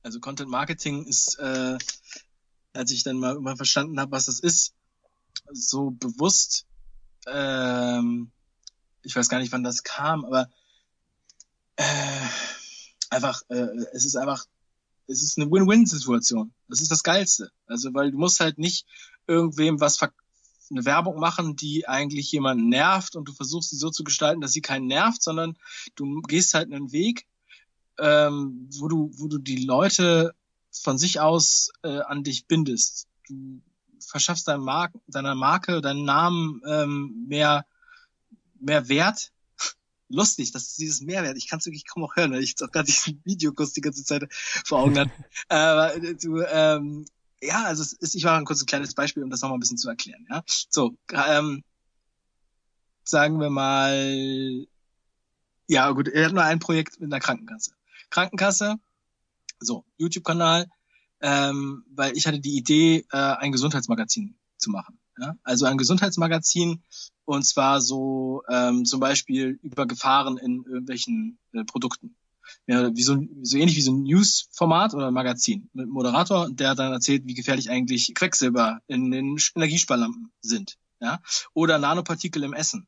Also Content Marketing ist, äh, als ich dann mal, mal verstanden habe, was das ist, so bewusst, ähm, ich weiß gar nicht, wann das kam, aber äh, einfach, äh, es ist einfach, es ist eine Win-Win-Situation. Das ist das Geilste. Also, weil du musst halt nicht irgendwem was ver eine Werbung machen, die eigentlich jemanden nervt und du versuchst sie so zu gestalten, dass sie keinen nervt, sondern du gehst halt einen Weg, ähm, wo du, wo du die Leute von sich aus äh, an dich bindest. Du verschaffst deinem Mark deiner Marke, deinem Namen ähm, mehr, mehr Wert. Lustig, das ist dieses Mehrwert. Ich kann es wirklich kaum auch hören, weil ich jetzt auch gerade diesen Videokurs die ganze Zeit vor Augen hatte. Aber du, ähm, ja, also ist, ich mache ein kurzes kleines Beispiel, um das nochmal ein bisschen zu erklären. Ja, so ähm, sagen wir mal, ja gut, er hat nur ein Projekt mit einer Krankenkasse. Krankenkasse, so YouTube-Kanal, ähm, weil ich hatte die Idee, äh, ein Gesundheitsmagazin zu machen. Ja? Also ein Gesundheitsmagazin und zwar so ähm, zum Beispiel über Gefahren in irgendwelchen äh, Produkten ja, wie so, so ähnlich wie so ein News-Format oder ein Magazin mit einem Moderator, der dann erzählt, wie gefährlich eigentlich Quecksilber in den Energiesparlampen sind. Ja? Oder Nanopartikel im Essen.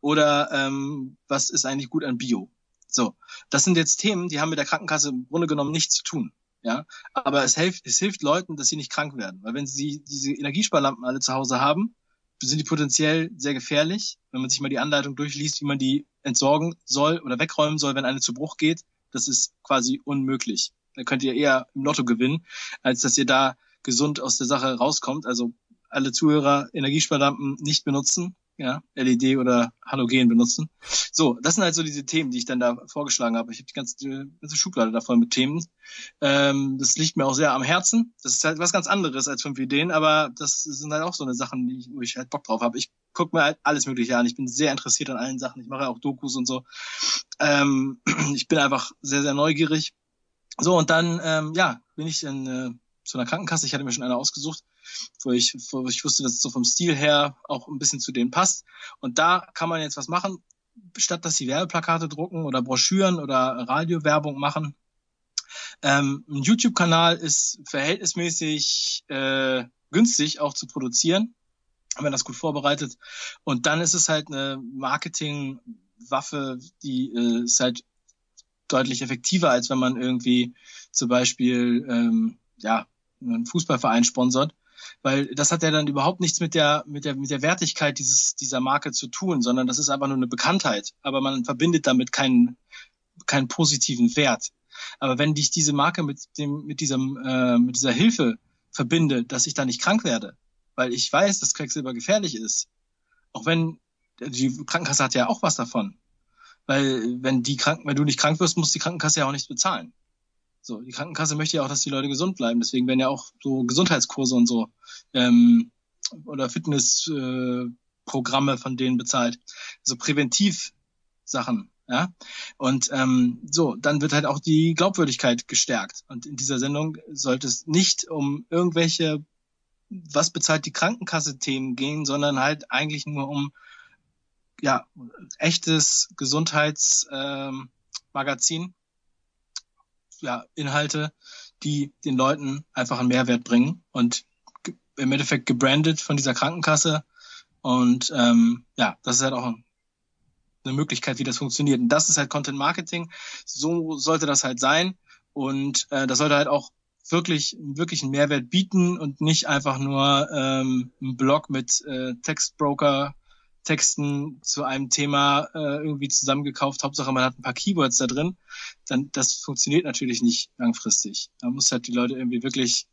Oder ähm, was ist eigentlich gut an Bio? So, das sind jetzt Themen, die haben mit der Krankenkasse im Grunde genommen nichts zu tun. Ja, aber es hilft, es hilft Leuten, dass sie nicht krank werden, weil wenn sie diese Energiesparlampen alle zu Hause haben, sind die potenziell sehr gefährlich. Wenn man sich mal die Anleitung durchliest, wie man die entsorgen soll oder wegräumen soll, wenn eine zu Bruch geht, das ist quasi unmöglich. Da könnt ihr eher im Lotto gewinnen, als dass ihr da gesund aus der Sache rauskommt. Also alle Zuhörer Energiesparlampen nicht benutzen, ja, LED oder Halogen benutzen. So, das sind halt so diese Themen, die ich dann da vorgeschlagen habe. Ich habe die ganze, die ganze Schublade davon mit Themen. Ähm, das liegt mir auch sehr am Herzen. Das ist halt was ganz anderes als fünf Ideen, aber das sind halt auch so eine Sachen, die ich, wo ich halt Bock drauf habe. Ich gucke mir halt alles Mögliche an. Ich bin sehr interessiert an allen Sachen. Ich mache auch Dokus und so. Ähm, ich bin einfach sehr, sehr neugierig. So, und dann, ähm, ja, bin ich in äh, zu einer Krankenkasse. Ich hatte mir schon eine ausgesucht, wo ich, wo ich wusste, dass es so vom Stil her auch ein bisschen zu denen passt. Und da kann man jetzt was machen, statt dass sie Werbeplakate drucken oder Broschüren oder Radiowerbung machen. Ähm, ein YouTube-Kanal ist verhältnismäßig äh, günstig auch zu produzieren, wenn man das gut vorbereitet. Und dann ist es halt eine Marketingwaffe, die äh, ist halt deutlich effektiver, als wenn man irgendwie zum Beispiel ähm, ja einen Fußballverein sponsert, weil das hat ja dann überhaupt nichts mit der mit der mit der Wertigkeit dieses dieser Marke zu tun, sondern das ist einfach nur eine Bekanntheit, aber man verbindet damit keinen keinen positiven Wert. Aber wenn dich diese Marke mit dem mit diesem äh, mit dieser Hilfe verbinde, dass ich da nicht krank werde, weil ich weiß, dass Quecksilber gefährlich ist, auch wenn die Krankenkasse hat ja auch was davon, weil wenn die krank, wenn du nicht krank wirst, muss die Krankenkasse ja auch nichts bezahlen. So, die Krankenkasse möchte ja auch, dass die Leute gesund bleiben. Deswegen werden ja auch so Gesundheitskurse und so ähm, oder Fitnessprogramme äh, von denen bezahlt. So Präventivsachen. Ja, und ähm, so, dann wird halt auch die Glaubwürdigkeit gestärkt. Und in dieser Sendung sollte es nicht um irgendwelche, was bezahlt die Krankenkasse Themen gehen, sondern halt eigentlich nur um ja echtes Gesundheitsmagazin. Ähm, ja, Inhalte, die den Leuten einfach einen Mehrwert bringen und im Endeffekt gebrandet von dieser Krankenkasse. Und ähm, ja, das ist halt auch eine Möglichkeit, wie das funktioniert. Und das ist halt Content Marketing. So sollte das halt sein. Und äh, das sollte halt auch wirklich wirklich einen Mehrwert bieten und nicht einfach nur ähm, ein Blog mit äh, Textbroker Texten zu einem Thema äh, irgendwie zusammengekauft. Hauptsache, man hat ein paar Keywords da drin. Dann das funktioniert natürlich nicht langfristig. Da muss halt die Leute irgendwie wirklich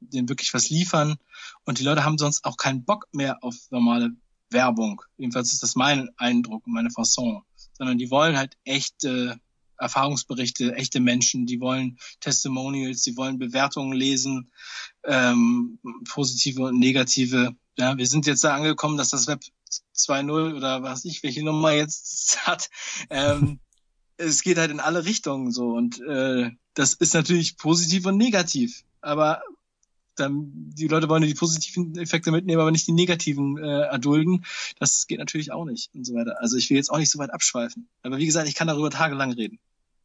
denen wirklich was liefern. Und die Leute haben sonst auch keinen Bock mehr auf normale Werbung. Jedenfalls ist das mein Eindruck und meine Fasson. Sondern die wollen halt echte Erfahrungsberichte, echte Menschen, die wollen Testimonials, die wollen Bewertungen lesen, ähm, positive und negative. Ja, wir sind jetzt da angekommen, dass das Web 2.0 oder was ich, welche Nummer jetzt hat. Ähm, es geht halt in alle Richtungen so und äh, das ist natürlich positiv und negativ. Aber dann, die Leute wollen die positiven Effekte mitnehmen, aber nicht die negativen äh, erdulden. Das geht natürlich auch nicht und so weiter. Also ich will jetzt auch nicht so weit abschweifen. Aber wie gesagt, ich kann darüber tagelang reden.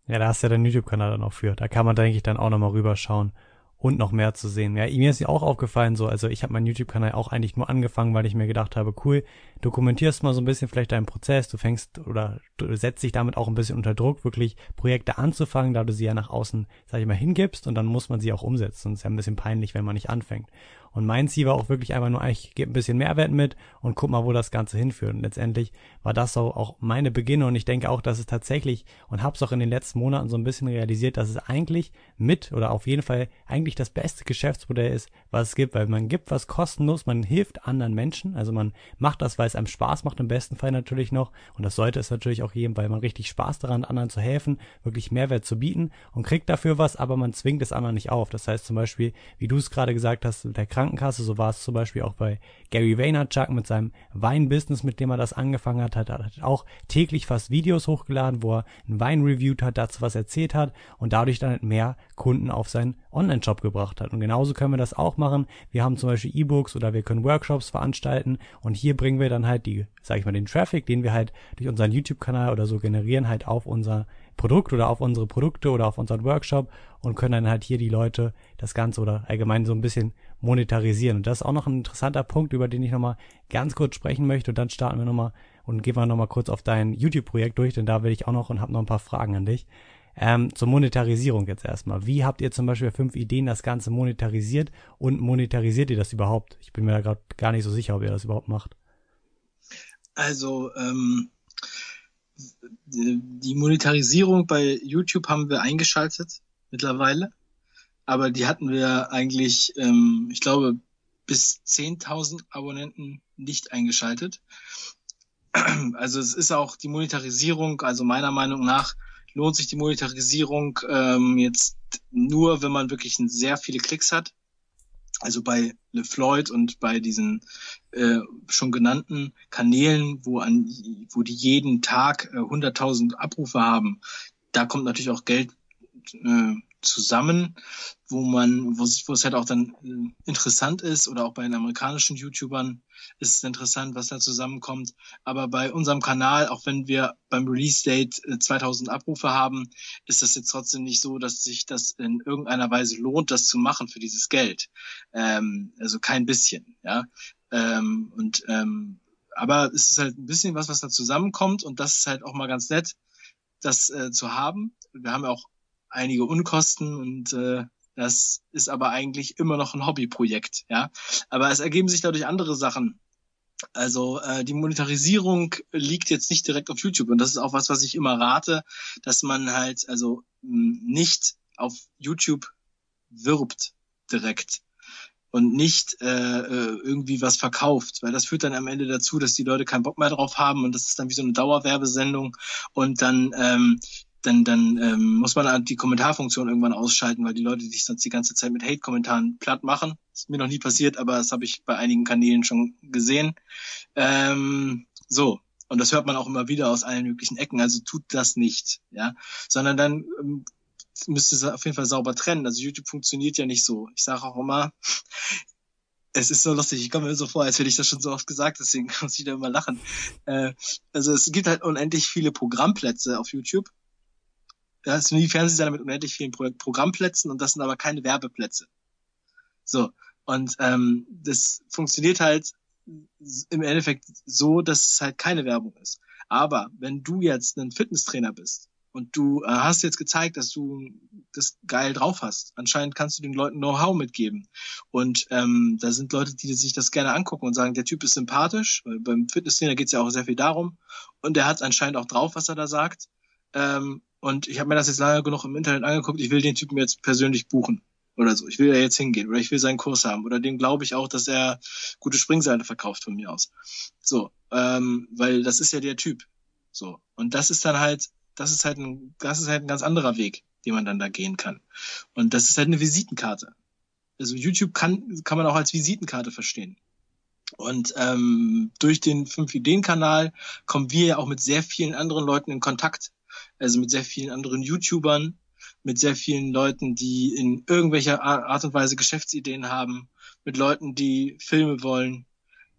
Ja, da hast du ja deinen YouTube-Kanal dann auch für. Da kann man, denke ich, dann auch nochmal rüberschauen und noch mehr zu sehen. Ja, mir ist ja auch aufgefallen so, also ich habe meinen YouTube-Kanal auch eigentlich nur angefangen, weil ich mir gedacht habe, cool, dokumentierst mal so ein bisschen vielleicht deinen Prozess, du fängst oder du setzt dich damit auch ein bisschen unter Druck, wirklich Projekte anzufangen, da du sie ja nach außen, sag ich mal, hingibst und dann muss man sie auch umsetzen. Und es ist ja ein bisschen peinlich, wenn man nicht anfängt. Und mein Ziel war auch wirklich einfach nur, ich gebe ein bisschen Mehrwert mit und guck mal, wo das Ganze hinführt. Und letztendlich war das auch, auch meine Beginne und ich denke auch, dass es tatsächlich und habe es auch in den letzten Monaten so ein bisschen realisiert, dass es eigentlich mit oder auf jeden Fall eigentlich das beste Geschäftsmodell ist, was es gibt, weil man gibt was kostenlos, man hilft anderen Menschen, also man macht das, weil es einem Spaß macht, im besten Fall natürlich noch und das sollte es natürlich auch geben, weil man richtig Spaß daran, anderen zu helfen, wirklich Mehrwert zu bieten und kriegt dafür was, aber man zwingt es anderen nicht auf. Das heißt zum Beispiel, wie du es gerade gesagt hast, der Krankenkasse, so war es zum Beispiel auch bei Gary Vaynerchuk mit seinem Weinbusiness, mit dem er das angefangen hat, hat, hat auch täglich fast Videos hochgeladen, wo er ein Wein reviewt hat, dazu was erzählt hat und dadurch dann mehr Kunden auf seinen Online-Shop gebracht hat. Und genauso können wir das auch machen. Wir haben zum Beispiel E-Books oder wir können Workshops veranstalten und hier bringen wir dann halt die, sag ich mal, den Traffic, den wir halt durch unseren YouTube-Kanal oder so generieren, halt auf unser Produkt oder auf unsere Produkte oder auf unseren Workshop und können dann halt hier die Leute das Ganze oder allgemein so ein bisschen monetarisieren. Und das ist auch noch ein interessanter Punkt, über den ich nochmal ganz kurz sprechen möchte. Und dann starten wir nochmal und gehen wir nochmal kurz auf dein YouTube-Projekt durch, denn da will ich auch noch und habe noch ein paar Fragen an dich. Ähm, zur Monetarisierung jetzt erstmal. Wie habt ihr zum Beispiel fünf Ideen das Ganze monetarisiert und monetarisiert ihr das überhaupt? Ich bin mir da gerade gar nicht so sicher, ob ihr das überhaupt macht. Also ähm, die Monetarisierung bei YouTube haben wir eingeschaltet mittlerweile, aber die hatten wir eigentlich, ähm, ich glaube, bis 10.000 Abonnenten nicht eingeschaltet. Also es ist auch die Monetarisierung, also meiner Meinung nach lohnt sich die Monetarisierung ähm, jetzt nur, wenn man wirklich sehr viele Klicks hat. Also bei LeFloid und bei diesen äh, schon genannten Kanälen, wo an, wo die jeden Tag äh, 100.000 Abrufe haben, da kommt natürlich auch Geld äh, zusammen, wo man, wo, wo es halt auch dann äh, interessant ist oder auch bei den amerikanischen YouTubern ist es interessant, was da zusammenkommt. Aber bei unserem Kanal, auch wenn wir beim Release Date 2000 äh, Abrufe haben, ist das jetzt trotzdem nicht so, dass sich das in irgendeiner Weise lohnt, das zu machen für dieses Geld. Ähm, also kein bisschen, ja. Ähm, und ähm, aber es ist halt ein bisschen was, was da zusammenkommt und das ist halt auch mal ganz nett, das äh, zu haben. Wir haben ja auch einige Unkosten und äh, das ist aber eigentlich immer noch ein Hobbyprojekt, ja. Aber es ergeben sich dadurch andere Sachen. Also äh, die Monetarisierung liegt jetzt nicht direkt auf YouTube und das ist auch was, was ich immer rate, dass man halt also nicht auf YouTube wirbt direkt und nicht äh, äh, irgendwie was verkauft, weil das führt dann am Ende dazu, dass die Leute keinen Bock mehr drauf haben und das ist dann wie so eine Dauerwerbesendung und dann ähm, dann, dann ähm, muss man halt die Kommentarfunktion irgendwann ausschalten, weil die Leute sich sonst die ganze Zeit mit Hate-Kommentaren platt machen. Ist mir noch nie passiert, aber das habe ich bei einigen Kanälen schon gesehen. Ähm, so. Und das hört man auch immer wieder aus allen möglichen Ecken. Also tut das nicht, ja. Sondern dann ähm, müsste es auf jeden Fall sauber trennen. Also YouTube funktioniert ja nicht so. Ich sage auch immer, es ist so lustig, ich komme mir so vor, als hätte ich das schon so oft gesagt, deswegen muss ich da immer lachen. Äh, also es gibt halt unendlich viele Programmplätze auf YouTube ja, es sind die Fernsehsender mit unendlich vielen Pro Programmplätzen und das sind aber keine Werbeplätze. So. Und ähm, das funktioniert halt im Endeffekt so, dass es halt keine Werbung ist. Aber wenn du jetzt ein Fitnesstrainer bist und du äh, hast jetzt gezeigt, dass du das geil drauf hast, anscheinend kannst du den Leuten Know-how mitgeben. Und ähm, da sind Leute, die sich das gerne angucken und sagen, der Typ ist sympathisch, weil beim Fitnesstrainer geht es ja auch sehr viel darum. Und der hat anscheinend auch drauf, was er da sagt. Ähm, und ich habe mir das jetzt lange genug im Internet angeguckt, ich will den Typen jetzt persönlich buchen oder so. Ich will da jetzt hingehen oder ich will seinen Kurs haben oder dem glaube ich auch, dass er gute Springseile verkauft von mir aus. So, ähm, weil das ist ja der Typ. So und das ist dann halt, das ist halt ein, das ist halt ein ganz anderer Weg, den man dann da gehen kann. Und das ist halt eine Visitenkarte. Also YouTube kann kann man auch als Visitenkarte verstehen. Und ähm, durch den fünf Ideen Kanal kommen wir ja auch mit sehr vielen anderen Leuten in Kontakt also mit sehr vielen anderen YouTubern, mit sehr vielen Leuten, die in irgendwelcher Art und Weise Geschäftsideen haben, mit Leuten, die Filme wollen.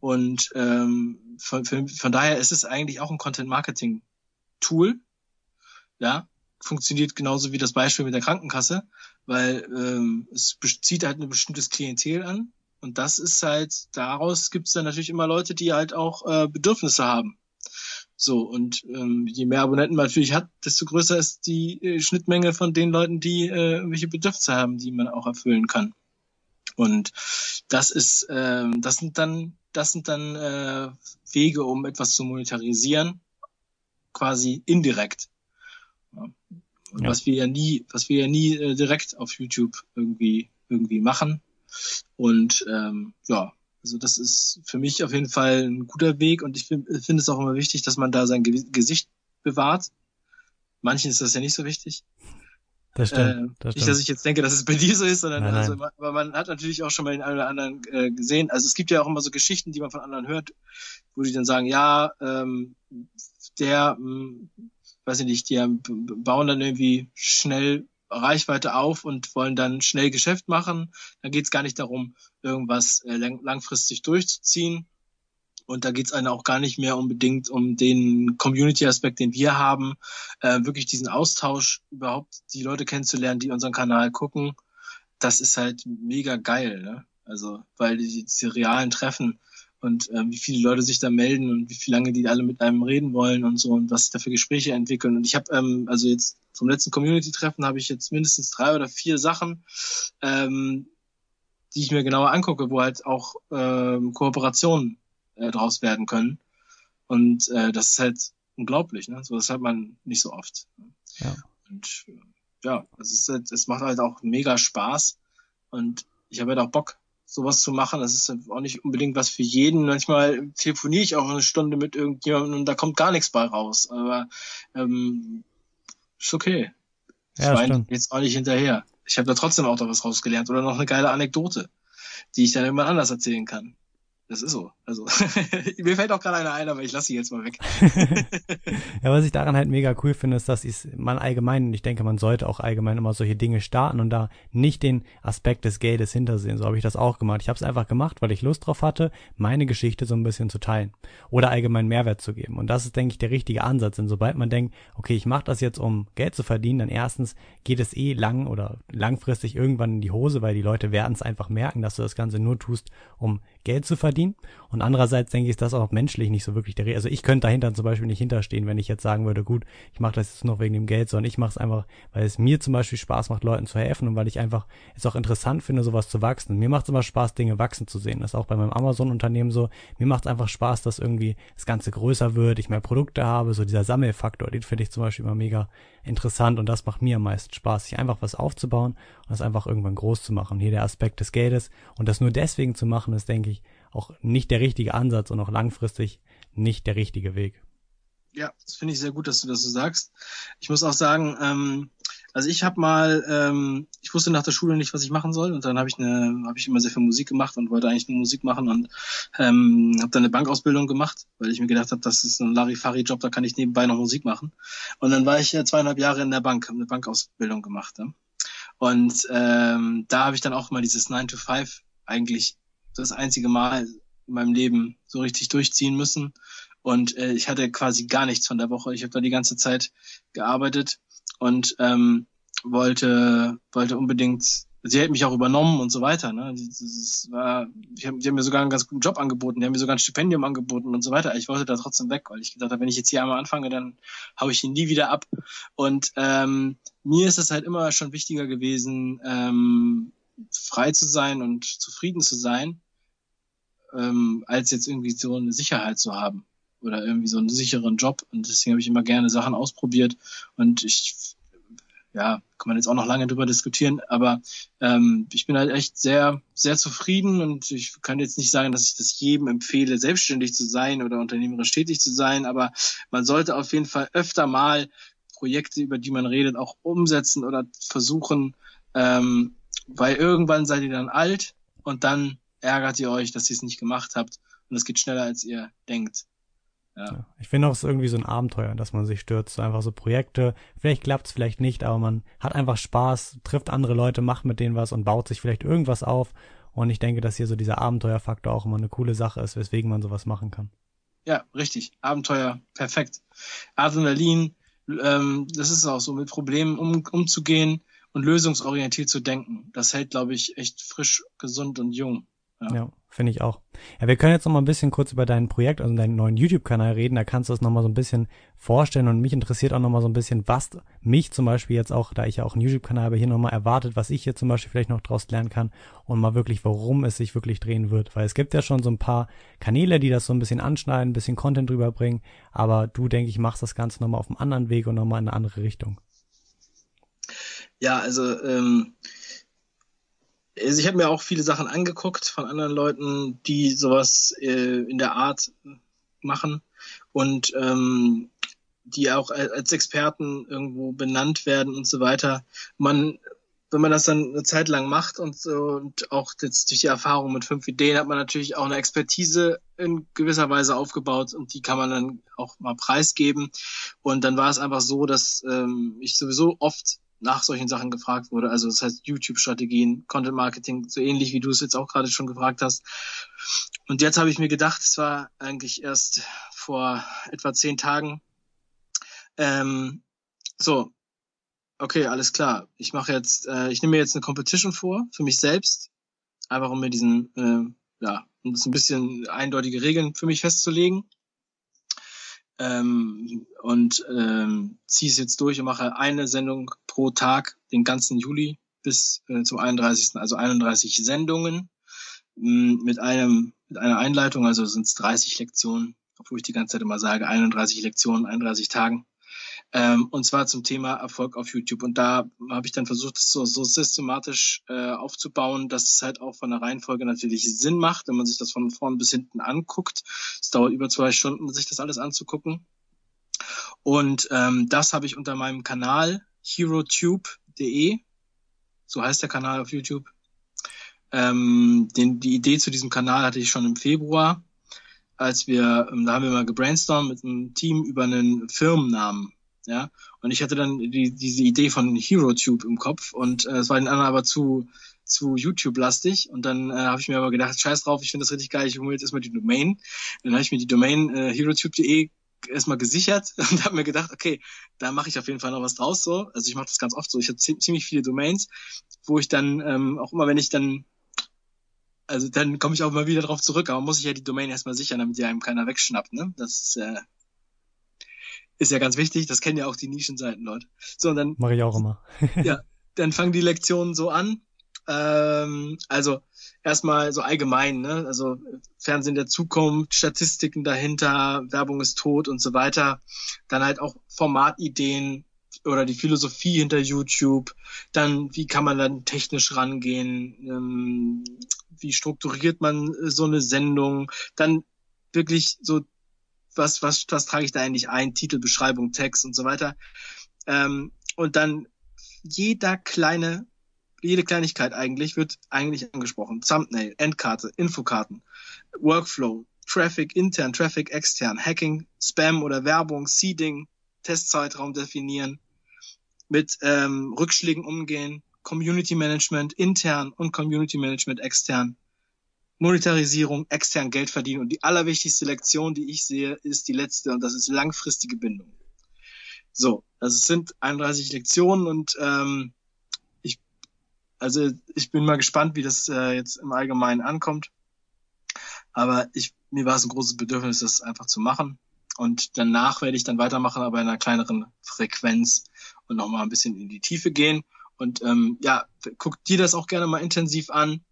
Und ähm, von, von, daher ist es eigentlich auch ein Content-Marketing-Tool. Ja, funktioniert genauso wie das Beispiel mit der Krankenkasse, weil ähm, es zieht halt ein bestimmtes Klientel an. Und das ist halt, daraus gibt es dann natürlich immer Leute, die halt auch äh, Bedürfnisse haben. So, und ähm, je mehr Abonnenten man natürlich hat, desto größer ist die äh, Schnittmenge von den Leuten, die äh, irgendwelche Bedürfnisse haben, die man auch erfüllen kann. Und das ist, ähm, das sind dann, das sind dann äh, Wege, um etwas zu monetarisieren, quasi indirekt. Ja. Ja. Was wir ja nie, was wir ja nie äh, direkt auf YouTube irgendwie irgendwie machen. Und ähm, ja, also das ist für mich auf jeden Fall ein guter Weg und ich finde find es auch immer wichtig, dass man da sein Ge Gesicht bewahrt. Manchen ist das ja nicht so wichtig. Das stimmt, äh, das stimmt. Nicht, dass ich jetzt denke, dass es bei dir so ist, sondern nein, also, aber man hat natürlich auch schon mal den einen oder anderen äh, gesehen. Also es gibt ja auch immer so Geschichten, die man von anderen hört, wo die dann sagen, ja, ähm, der, mh, hm, weiß ich nicht, die bauen dann irgendwie schnell Reichweite auf und wollen dann schnell Geschäft machen. Da geht es gar nicht darum, irgendwas äh, lang langfristig durchzuziehen. Und da geht es auch gar nicht mehr unbedingt um den Community-Aspekt, den wir haben, äh, wirklich diesen Austausch, überhaupt die Leute kennenzulernen, die unseren Kanal gucken. Das ist halt mega geil, ne? Also, weil die, diese realen Treffen und äh, wie viele Leute sich da melden und wie viel lange die alle mit einem reden wollen und so und was sich da für Gespräche entwickeln. Und ich habe ähm, also jetzt vom letzten Community-Treffen habe ich jetzt mindestens drei oder vier Sachen, ähm, die ich mir genauer angucke, wo halt auch ähm, Kooperationen äh, draus werden können. Und äh, das ist halt unglaublich, ne? So das hat man nicht so oft. Ja. Und ja, es ist halt, es macht halt auch mega Spaß und ich habe halt auch Bock, sowas zu machen. Das ist auch nicht unbedingt was für jeden. Manchmal telefoniere ich auch eine Stunde mit irgendjemandem und da kommt gar nichts bei raus. Aber ähm, ist okay. Ja, ich meine jetzt auch nicht hinterher. Ich habe da trotzdem auch noch was rausgelernt oder noch eine geile Anekdote, die ich dann irgendwann anders erzählen kann. Das ist so. Also mir fällt auch gerade einer ein, aber ich lasse sie jetzt mal weg. ja, was ich daran halt mega cool finde, ist, dass man allgemein, und ich denke, man sollte auch allgemein immer solche Dinge starten und da nicht den Aspekt des Geldes hintersehen. So habe ich das auch gemacht. Ich habe es einfach gemacht, weil ich Lust drauf hatte, meine Geschichte so ein bisschen zu teilen oder allgemein Mehrwert zu geben. Und das ist, denke ich, der richtige Ansatz. Denn sobald man denkt, okay, ich mache das jetzt, um Geld zu verdienen, dann erstens geht es eh lang oder langfristig irgendwann in die Hose, weil die Leute werden es einfach merken, dass du das Ganze nur tust, um Geld zu verdienen. Und andererseits denke ich, ist das auch menschlich nicht so wirklich der Re Also ich könnte dahinter zum Beispiel nicht hinterstehen, wenn ich jetzt sagen würde, gut, ich mache das jetzt noch wegen dem Geld, sondern ich mache es einfach, weil es mir zum Beispiel Spaß macht, Leuten zu helfen und weil ich einfach es auch interessant finde, sowas zu wachsen. Mir macht es immer Spaß, Dinge wachsen zu sehen. Das ist auch bei meinem Amazon-Unternehmen so. Mir macht es einfach Spaß, dass irgendwie das Ganze größer wird, ich mehr Produkte habe, so dieser Sammelfaktor, den finde ich zum Beispiel immer mega interessant und das macht mir am meisten Spaß, sich einfach was aufzubauen und das einfach irgendwann groß zu machen. Hier der Aspekt des Geldes und das nur deswegen zu machen, ist, denke ich, auch nicht der richtige Ansatz und auch langfristig nicht der richtige Weg. Ja, das finde ich sehr gut, dass du das so sagst. Ich muss auch sagen, ähm, also ich habe mal, ähm, ich wusste nach der Schule nicht, was ich machen soll und dann habe ich eine, habe ich immer sehr viel Musik gemacht und wollte eigentlich nur Musik machen und ähm, habe dann eine Bankausbildung gemacht, weil ich mir gedacht habe, das ist ein Larifari-Job, da kann ich nebenbei noch Musik machen. Und dann war ich äh, zweieinhalb Jahre in der Bank, habe eine Bankausbildung gemacht. Ja? Und ähm, da habe ich dann auch mal dieses 9 to 5 eigentlich das einzige Mal in meinem Leben so richtig durchziehen müssen. Und äh, ich hatte quasi gar nichts von der Woche. Ich habe da die ganze Zeit gearbeitet und ähm, wollte, wollte unbedingt, sie hätten mich auch übernommen und so weiter. Ne? Das war, die, haben, die haben mir sogar einen ganz guten Job angeboten, die haben mir sogar ein Stipendium angeboten und so weiter. Ich wollte da trotzdem weg, weil ich gedacht habe, wenn ich jetzt hier einmal anfange, dann hau ich ihn nie wieder ab. Und ähm, mir ist es halt immer schon wichtiger gewesen, ähm, frei zu sein und zufrieden zu sein ähm, als jetzt irgendwie so eine Sicherheit zu haben oder irgendwie so einen sicheren Job. Und deswegen habe ich immer gerne Sachen ausprobiert. Und ich, ja, kann man jetzt auch noch lange drüber diskutieren, aber ähm, ich bin halt echt sehr, sehr zufrieden und ich kann jetzt nicht sagen, dass ich das jedem empfehle, selbstständig zu sein oder unternehmerisch tätig zu sein, aber man sollte auf jeden Fall öfter mal Projekte, über die man redet, auch umsetzen oder versuchen, ähm, weil irgendwann seid ihr dann alt und dann ärgert ihr euch, dass ihr es nicht gemacht habt. Und es geht schneller, als ihr denkt. Ja. ich finde auch, es ist irgendwie so ein Abenteuer, dass man sich stürzt. Einfach so Projekte. Vielleicht klappt es, vielleicht nicht, aber man hat einfach Spaß, trifft andere Leute, macht mit denen was und baut sich vielleicht irgendwas auf. Und ich denke, dass hier so dieser Abenteuerfaktor auch immer eine coole Sache ist, weswegen man sowas machen kann. Ja, richtig. Abenteuer, perfekt. Adrenalin, ähm, das ist auch so, mit Problemen um, umzugehen und lösungsorientiert zu denken. Das hält, glaube ich, echt frisch, gesund und jung. Ja, ja finde ich auch. Ja, wir können jetzt noch mal ein bisschen kurz über dein Projekt, also deinen neuen YouTube-Kanal reden. Da kannst du es noch mal so ein bisschen vorstellen und mich interessiert auch noch mal so ein bisschen, was mich zum Beispiel jetzt auch, da ich ja auch einen YouTube-Kanal habe, hier noch mal erwartet, was ich hier zum Beispiel vielleicht noch draus lernen kann und mal wirklich, warum es sich wirklich drehen wird. Weil es gibt ja schon so ein paar Kanäle, die das so ein bisschen anschneiden, ein bisschen Content drüber bringen, aber du, denke ich, machst das Ganze noch mal auf einem anderen Weg und noch mal in eine andere Richtung. Ja, also ähm, also ich habe mir auch viele Sachen angeguckt von anderen Leuten, die sowas äh, in der Art machen und ähm, die auch als Experten irgendwo benannt werden und so weiter. Man, wenn man das dann eine Zeit lang macht und so und auch jetzt durch die Erfahrung mit fünf Ideen hat man natürlich auch eine Expertise in gewisser Weise aufgebaut und die kann man dann auch mal preisgeben. Und dann war es einfach so, dass ähm, ich sowieso oft nach solchen Sachen gefragt wurde. Also das heißt YouTube-Strategien, Content-Marketing, so ähnlich wie du es jetzt auch gerade schon gefragt hast. Und jetzt habe ich mir gedacht, es war eigentlich erst vor etwa zehn Tagen, ähm, so, okay, alles klar. Ich mache jetzt, äh, ich nehme mir jetzt eine Competition vor für mich selbst, einfach um mir diesen, äh, ja, um das ein bisschen eindeutige Regeln für mich festzulegen ähm, und ähm, ziehe es jetzt durch und mache eine Sendung pro Tag den ganzen Juli bis äh, zum 31. Also 31 Sendungen mh, mit einem mit einer Einleitung, also sind es 30 Lektionen, obwohl ich die ganze Zeit immer sage 31 Lektionen, 31 Tagen. Ähm, und zwar zum Thema Erfolg auf YouTube. Und da habe ich dann versucht, das so, so systematisch äh, aufzubauen, dass es halt auch von der Reihenfolge natürlich Sinn macht, wenn man sich das von vorn bis hinten anguckt. Es dauert über zwei Stunden, sich das alles anzugucken. Und ähm, das habe ich unter meinem Kanal herotube.de, so heißt der Kanal auf YouTube. Ähm, den, die Idee zu diesem Kanal hatte ich schon im Februar, als wir, ähm, da haben wir mal gebrainstormt mit einem Team über einen Firmennamen ja. Und ich hatte dann die, diese Idee von HeroTube im Kopf und äh, es war den anderen aber zu, zu YouTube-lastig. Und dann äh, habe ich mir aber gedacht, scheiß drauf, ich finde das richtig geil, ich hole jetzt erstmal die Domain. Dann habe ich mir die Domain äh, herotube.de erstmal gesichert und habe mir gedacht, okay, da mache ich auf jeden Fall noch was draus so. Also ich mache das ganz oft so. Ich habe ziemlich viele Domains, wo ich dann ähm, auch immer, wenn ich dann also dann komme ich auch mal wieder drauf zurück, aber muss ich ja die Domain erstmal sichern, damit die einem keiner wegschnappt, ne? Das ist äh, ist ja ganz wichtig, das kennen ja auch die Nischenseiten, Leute. So, und dann. Mache ich auch immer. ja, dann fangen die Lektionen so an. Ähm, also erstmal so allgemein, ne? Also Fernsehen der Zukunft, Statistiken dahinter, Werbung ist tot und so weiter. Dann halt auch Formatideen oder die Philosophie hinter YouTube. Dann, wie kann man dann technisch rangehen? Ähm, wie strukturiert man so eine Sendung? Dann wirklich so was, was, was trage ich da eigentlich ein, Titel, Beschreibung, Text und so weiter. Ähm, und dann jeder kleine, jede Kleinigkeit eigentlich wird eigentlich angesprochen. Thumbnail, Endkarte, Infokarten, Workflow, Traffic intern, Traffic extern, Hacking, Spam oder Werbung, Seeding, Testzeitraum definieren, mit ähm, Rückschlägen umgehen, Community Management intern und Community Management extern, Monetarisierung, extern Geld verdienen. Und die allerwichtigste Lektion, die ich sehe, ist die letzte und das ist langfristige Bindung. So, es sind 31 Lektionen und ähm, also ich bin mal gespannt, wie das äh, jetzt im Allgemeinen ankommt. Aber ich, mir war es ein großes Bedürfnis, das einfach zu machen. Und danach werde ich dann weitermachen, aber in einer kleineren Frequenz und nochmal ein bisschen in die Tiefe gehen. Und ähm, ja, guckt dir das auch gerne mal intensiv an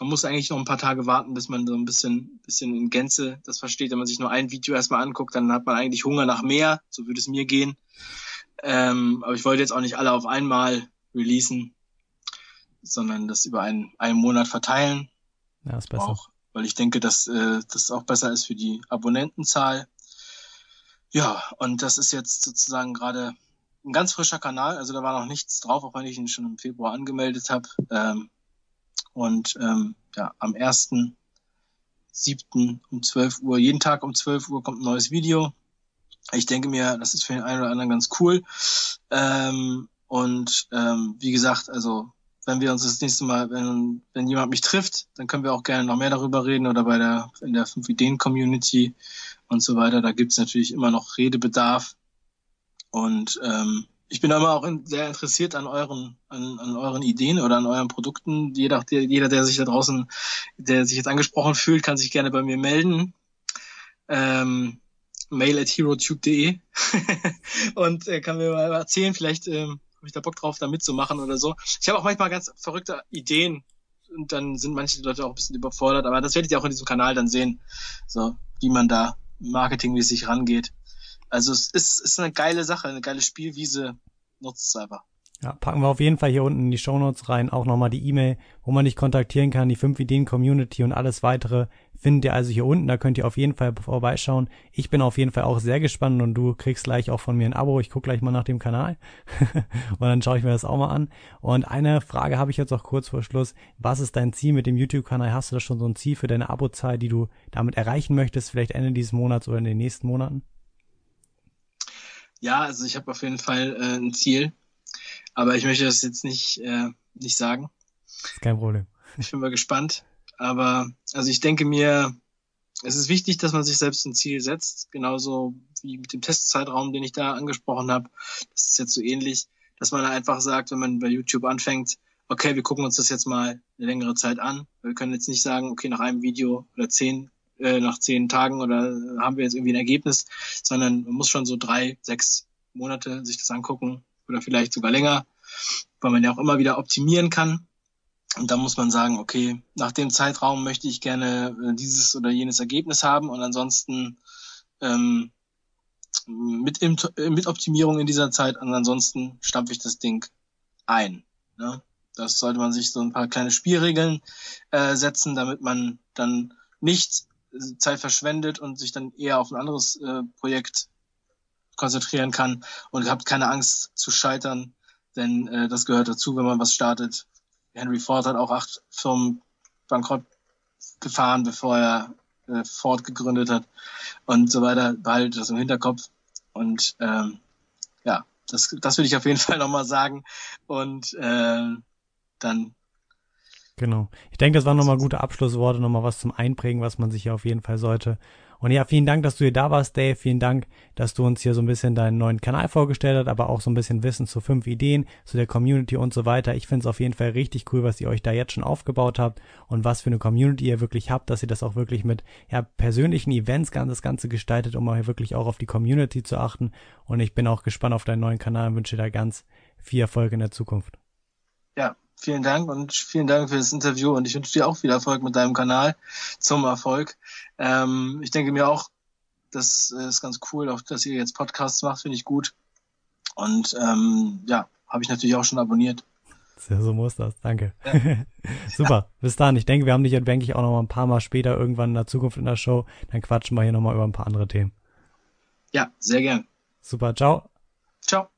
man muss eigentlich noch ein paar Tage warten, bis man so ein bisschen, bisschen in Gänze das versteht. Wenn man sich nur ein Video erstmal anguckt, dann hat man eigentlich Hunger nach mehr. So würde es mir gehen. Ähm, aber ich wollte jetzt auch nicht alle auf einmal releasen, sondern das über einen, einen Monat verteilen. Ja, ist besser. Auch, weil ich denke, dass äh, das auch besser ist für die Abonnentenzahl. Ja, und das ist jetzt sozusagen gerade ein ganz frischer Kanal. Also da war noch nichts drauf, auch wenn ich ihn schon im Februar angemeldet habe. Ähm, und ähm, ja, am 1.7. um 12 Uhr, jeden Tag um 12 Uhr kommt ein neues Video. Ich denke mir, das ist für den einen oder anderen ganz cool. Ähm, und ähm, wie gesagt, also wenn wir uns das nächste Mal, wenn, wenn jemand mich trifft, dann können wir auch gerne noch mehr darüber reden oder bei der in der 5 Ideen Community und so weiter. Da gibt's natürlich immer noch Redebedarf. Und ähm, ich bin immer auch in, sehr interessiert an euren, an, an euren Ideen oder an euren Produkten. Jeder, der, jeder, der sich da draußen, der sich jetzt angesprochen fühlt, kann sich gerne bei mir melden. Ähm, mail at herotube.de und äh, kann mir mal erzählen, vielleicht ähm, habe ich da Bock drauf, da mitzumachen oder so. Ich habe auch manchmal ganz verrückte Ideen und dann sind manche Leute auch ein bisschen überfordert, aber das werdet ihr auch in diesem Kanal dann sehen, so wie man da marketingmäßig rangeht. Also es ist, ist eine geile Sache, eine geile Spielwiese, nutzt es einfach. Ja, packen wir auf jeden Fall hier unten in die Shownotes rein, auch nochmal die E-Mail, wo man dich kontaktieren kann, die 5 Ideen Community und alles weitere findet ihr also hier unten, da könnt ihr auf jeden Fall vorbeischauen. Ich bin auf jeden Fall auch sehr gespannt und du kriegst gleich auch von mir ein Abo, ich gucke gleich mal nach dem Kanal und dann schaue ich mir das auch mal an. Und eine Frage habe ich jetzt auch kurz vor Schluss, was ist dein Ziel mit dem YouTube-Kanal? Hast du da schon so ein Ziel für deine Abozahl, die du damit erreichen möchtest, vielleicht Ende dieses Monats oder in den nächsten Monaten? Ja, also ich habe auf jeden Fall äh, ein Ziel, aber ich möchte das jetzt nicht, äh, nicht sagen. Kein Problem. Ich bin mal gespannt. Aber also ich denke mir, es ist wichtig, dass man sich selbst ein Ziel setzt, genauso wie mit dem Testzeitraum, den ich da angesprochen habe. Das ist jetzt so ähnlich, dass man einfach sagt, wenn man bei YouTube anfängt, okay, wir gucken uns das jetzt mal eine längere Zeit an. Wir können jetzt nicht sagen, okay, nach einem Video oder zehn äh, nach zehn Tagen oder haben wir jetzt irgendwie ein Ergebnis, sondern man muss schon so drei, sechs Monate sich das angucken oder vielleicht sogar länger, weil man ja auch immer wieder optimieren kann. Und da muss man sagen, okay, nach dem Zeitraum möchte ich gerne äh, dieses oder jenes Ergebnis haben und ansonsten ähm, mit, mit Optimierung in dieser Zeit ansonsten stampfe ich das Ding ein. Ne? Das sollte man sich so ein paar kleine Spielregeln äh, setzen, damit man dann nicht Zeit verschwendet und sich dann eher auf ein anderes äh, Projekt konzentrieren kann und habt keine Angst zu scheitern, denn äh, das gehört dazu, wenn man was startet. Henry Ford hat auch acht Firmen bankrott gefahren, bevor er äh, Ford gegründet hat und so weiter. Behaltet das im Hinterkopf und ähm, ja, das, das würde ich auf jeden Fall nochmal sagen und äh, dann Genau. Ich denke, das waren nochmal gute Abschlussworte, nochmal was zum Einprägen, was man sich hier auf jeden Fall sollte. Und ja, vielen Dank, dass du hier da warst, Dave. Vielen Dank, dass du uns hier so ein bisschen deinen neuen Kanal vorgestellt hast, aber auch so ein bisschen Wissen zu fünf Ideen, zu der Community und so weiter. Ich finde es auf jeden Fall richtig cool, was ihr euch da jetzt schon aufgebaut habt und was für eine Community ihr wirklich habt, dass ihr das auch wirklich mit ja, persönlichen Events ganz das Ganze gestaltet, um auch wirklich auch auf die Community zu achten. Und ich bin auch gespannt auf deinen neuen Kanal und wünsche dir da ganz viel Erfolg in der Zukunft. Ja, vielen Dank und vielen Dank für das Interview und ich wünsche dir auch viel Erfolg mit deinem Kanal zum Erfolg. Ähm, ich denke mir auch, das ist ganz cool, auch dass ihr jetzt Podcasts macht, finde ich gut. Und ähm, ja, habe ich natürlich auch schon abonniert. Ja, so muss das, danke. Ja. Super, bis dann. Ich denke, wir haben dich ja, denke ich, auch noch mal ein paar Mal später irgendwann in der Zukunft in der Show. Dann quatschen wir hier noch mal über ein paar andere Themen. Ja, sehr gern. Super, ciao. Ciao.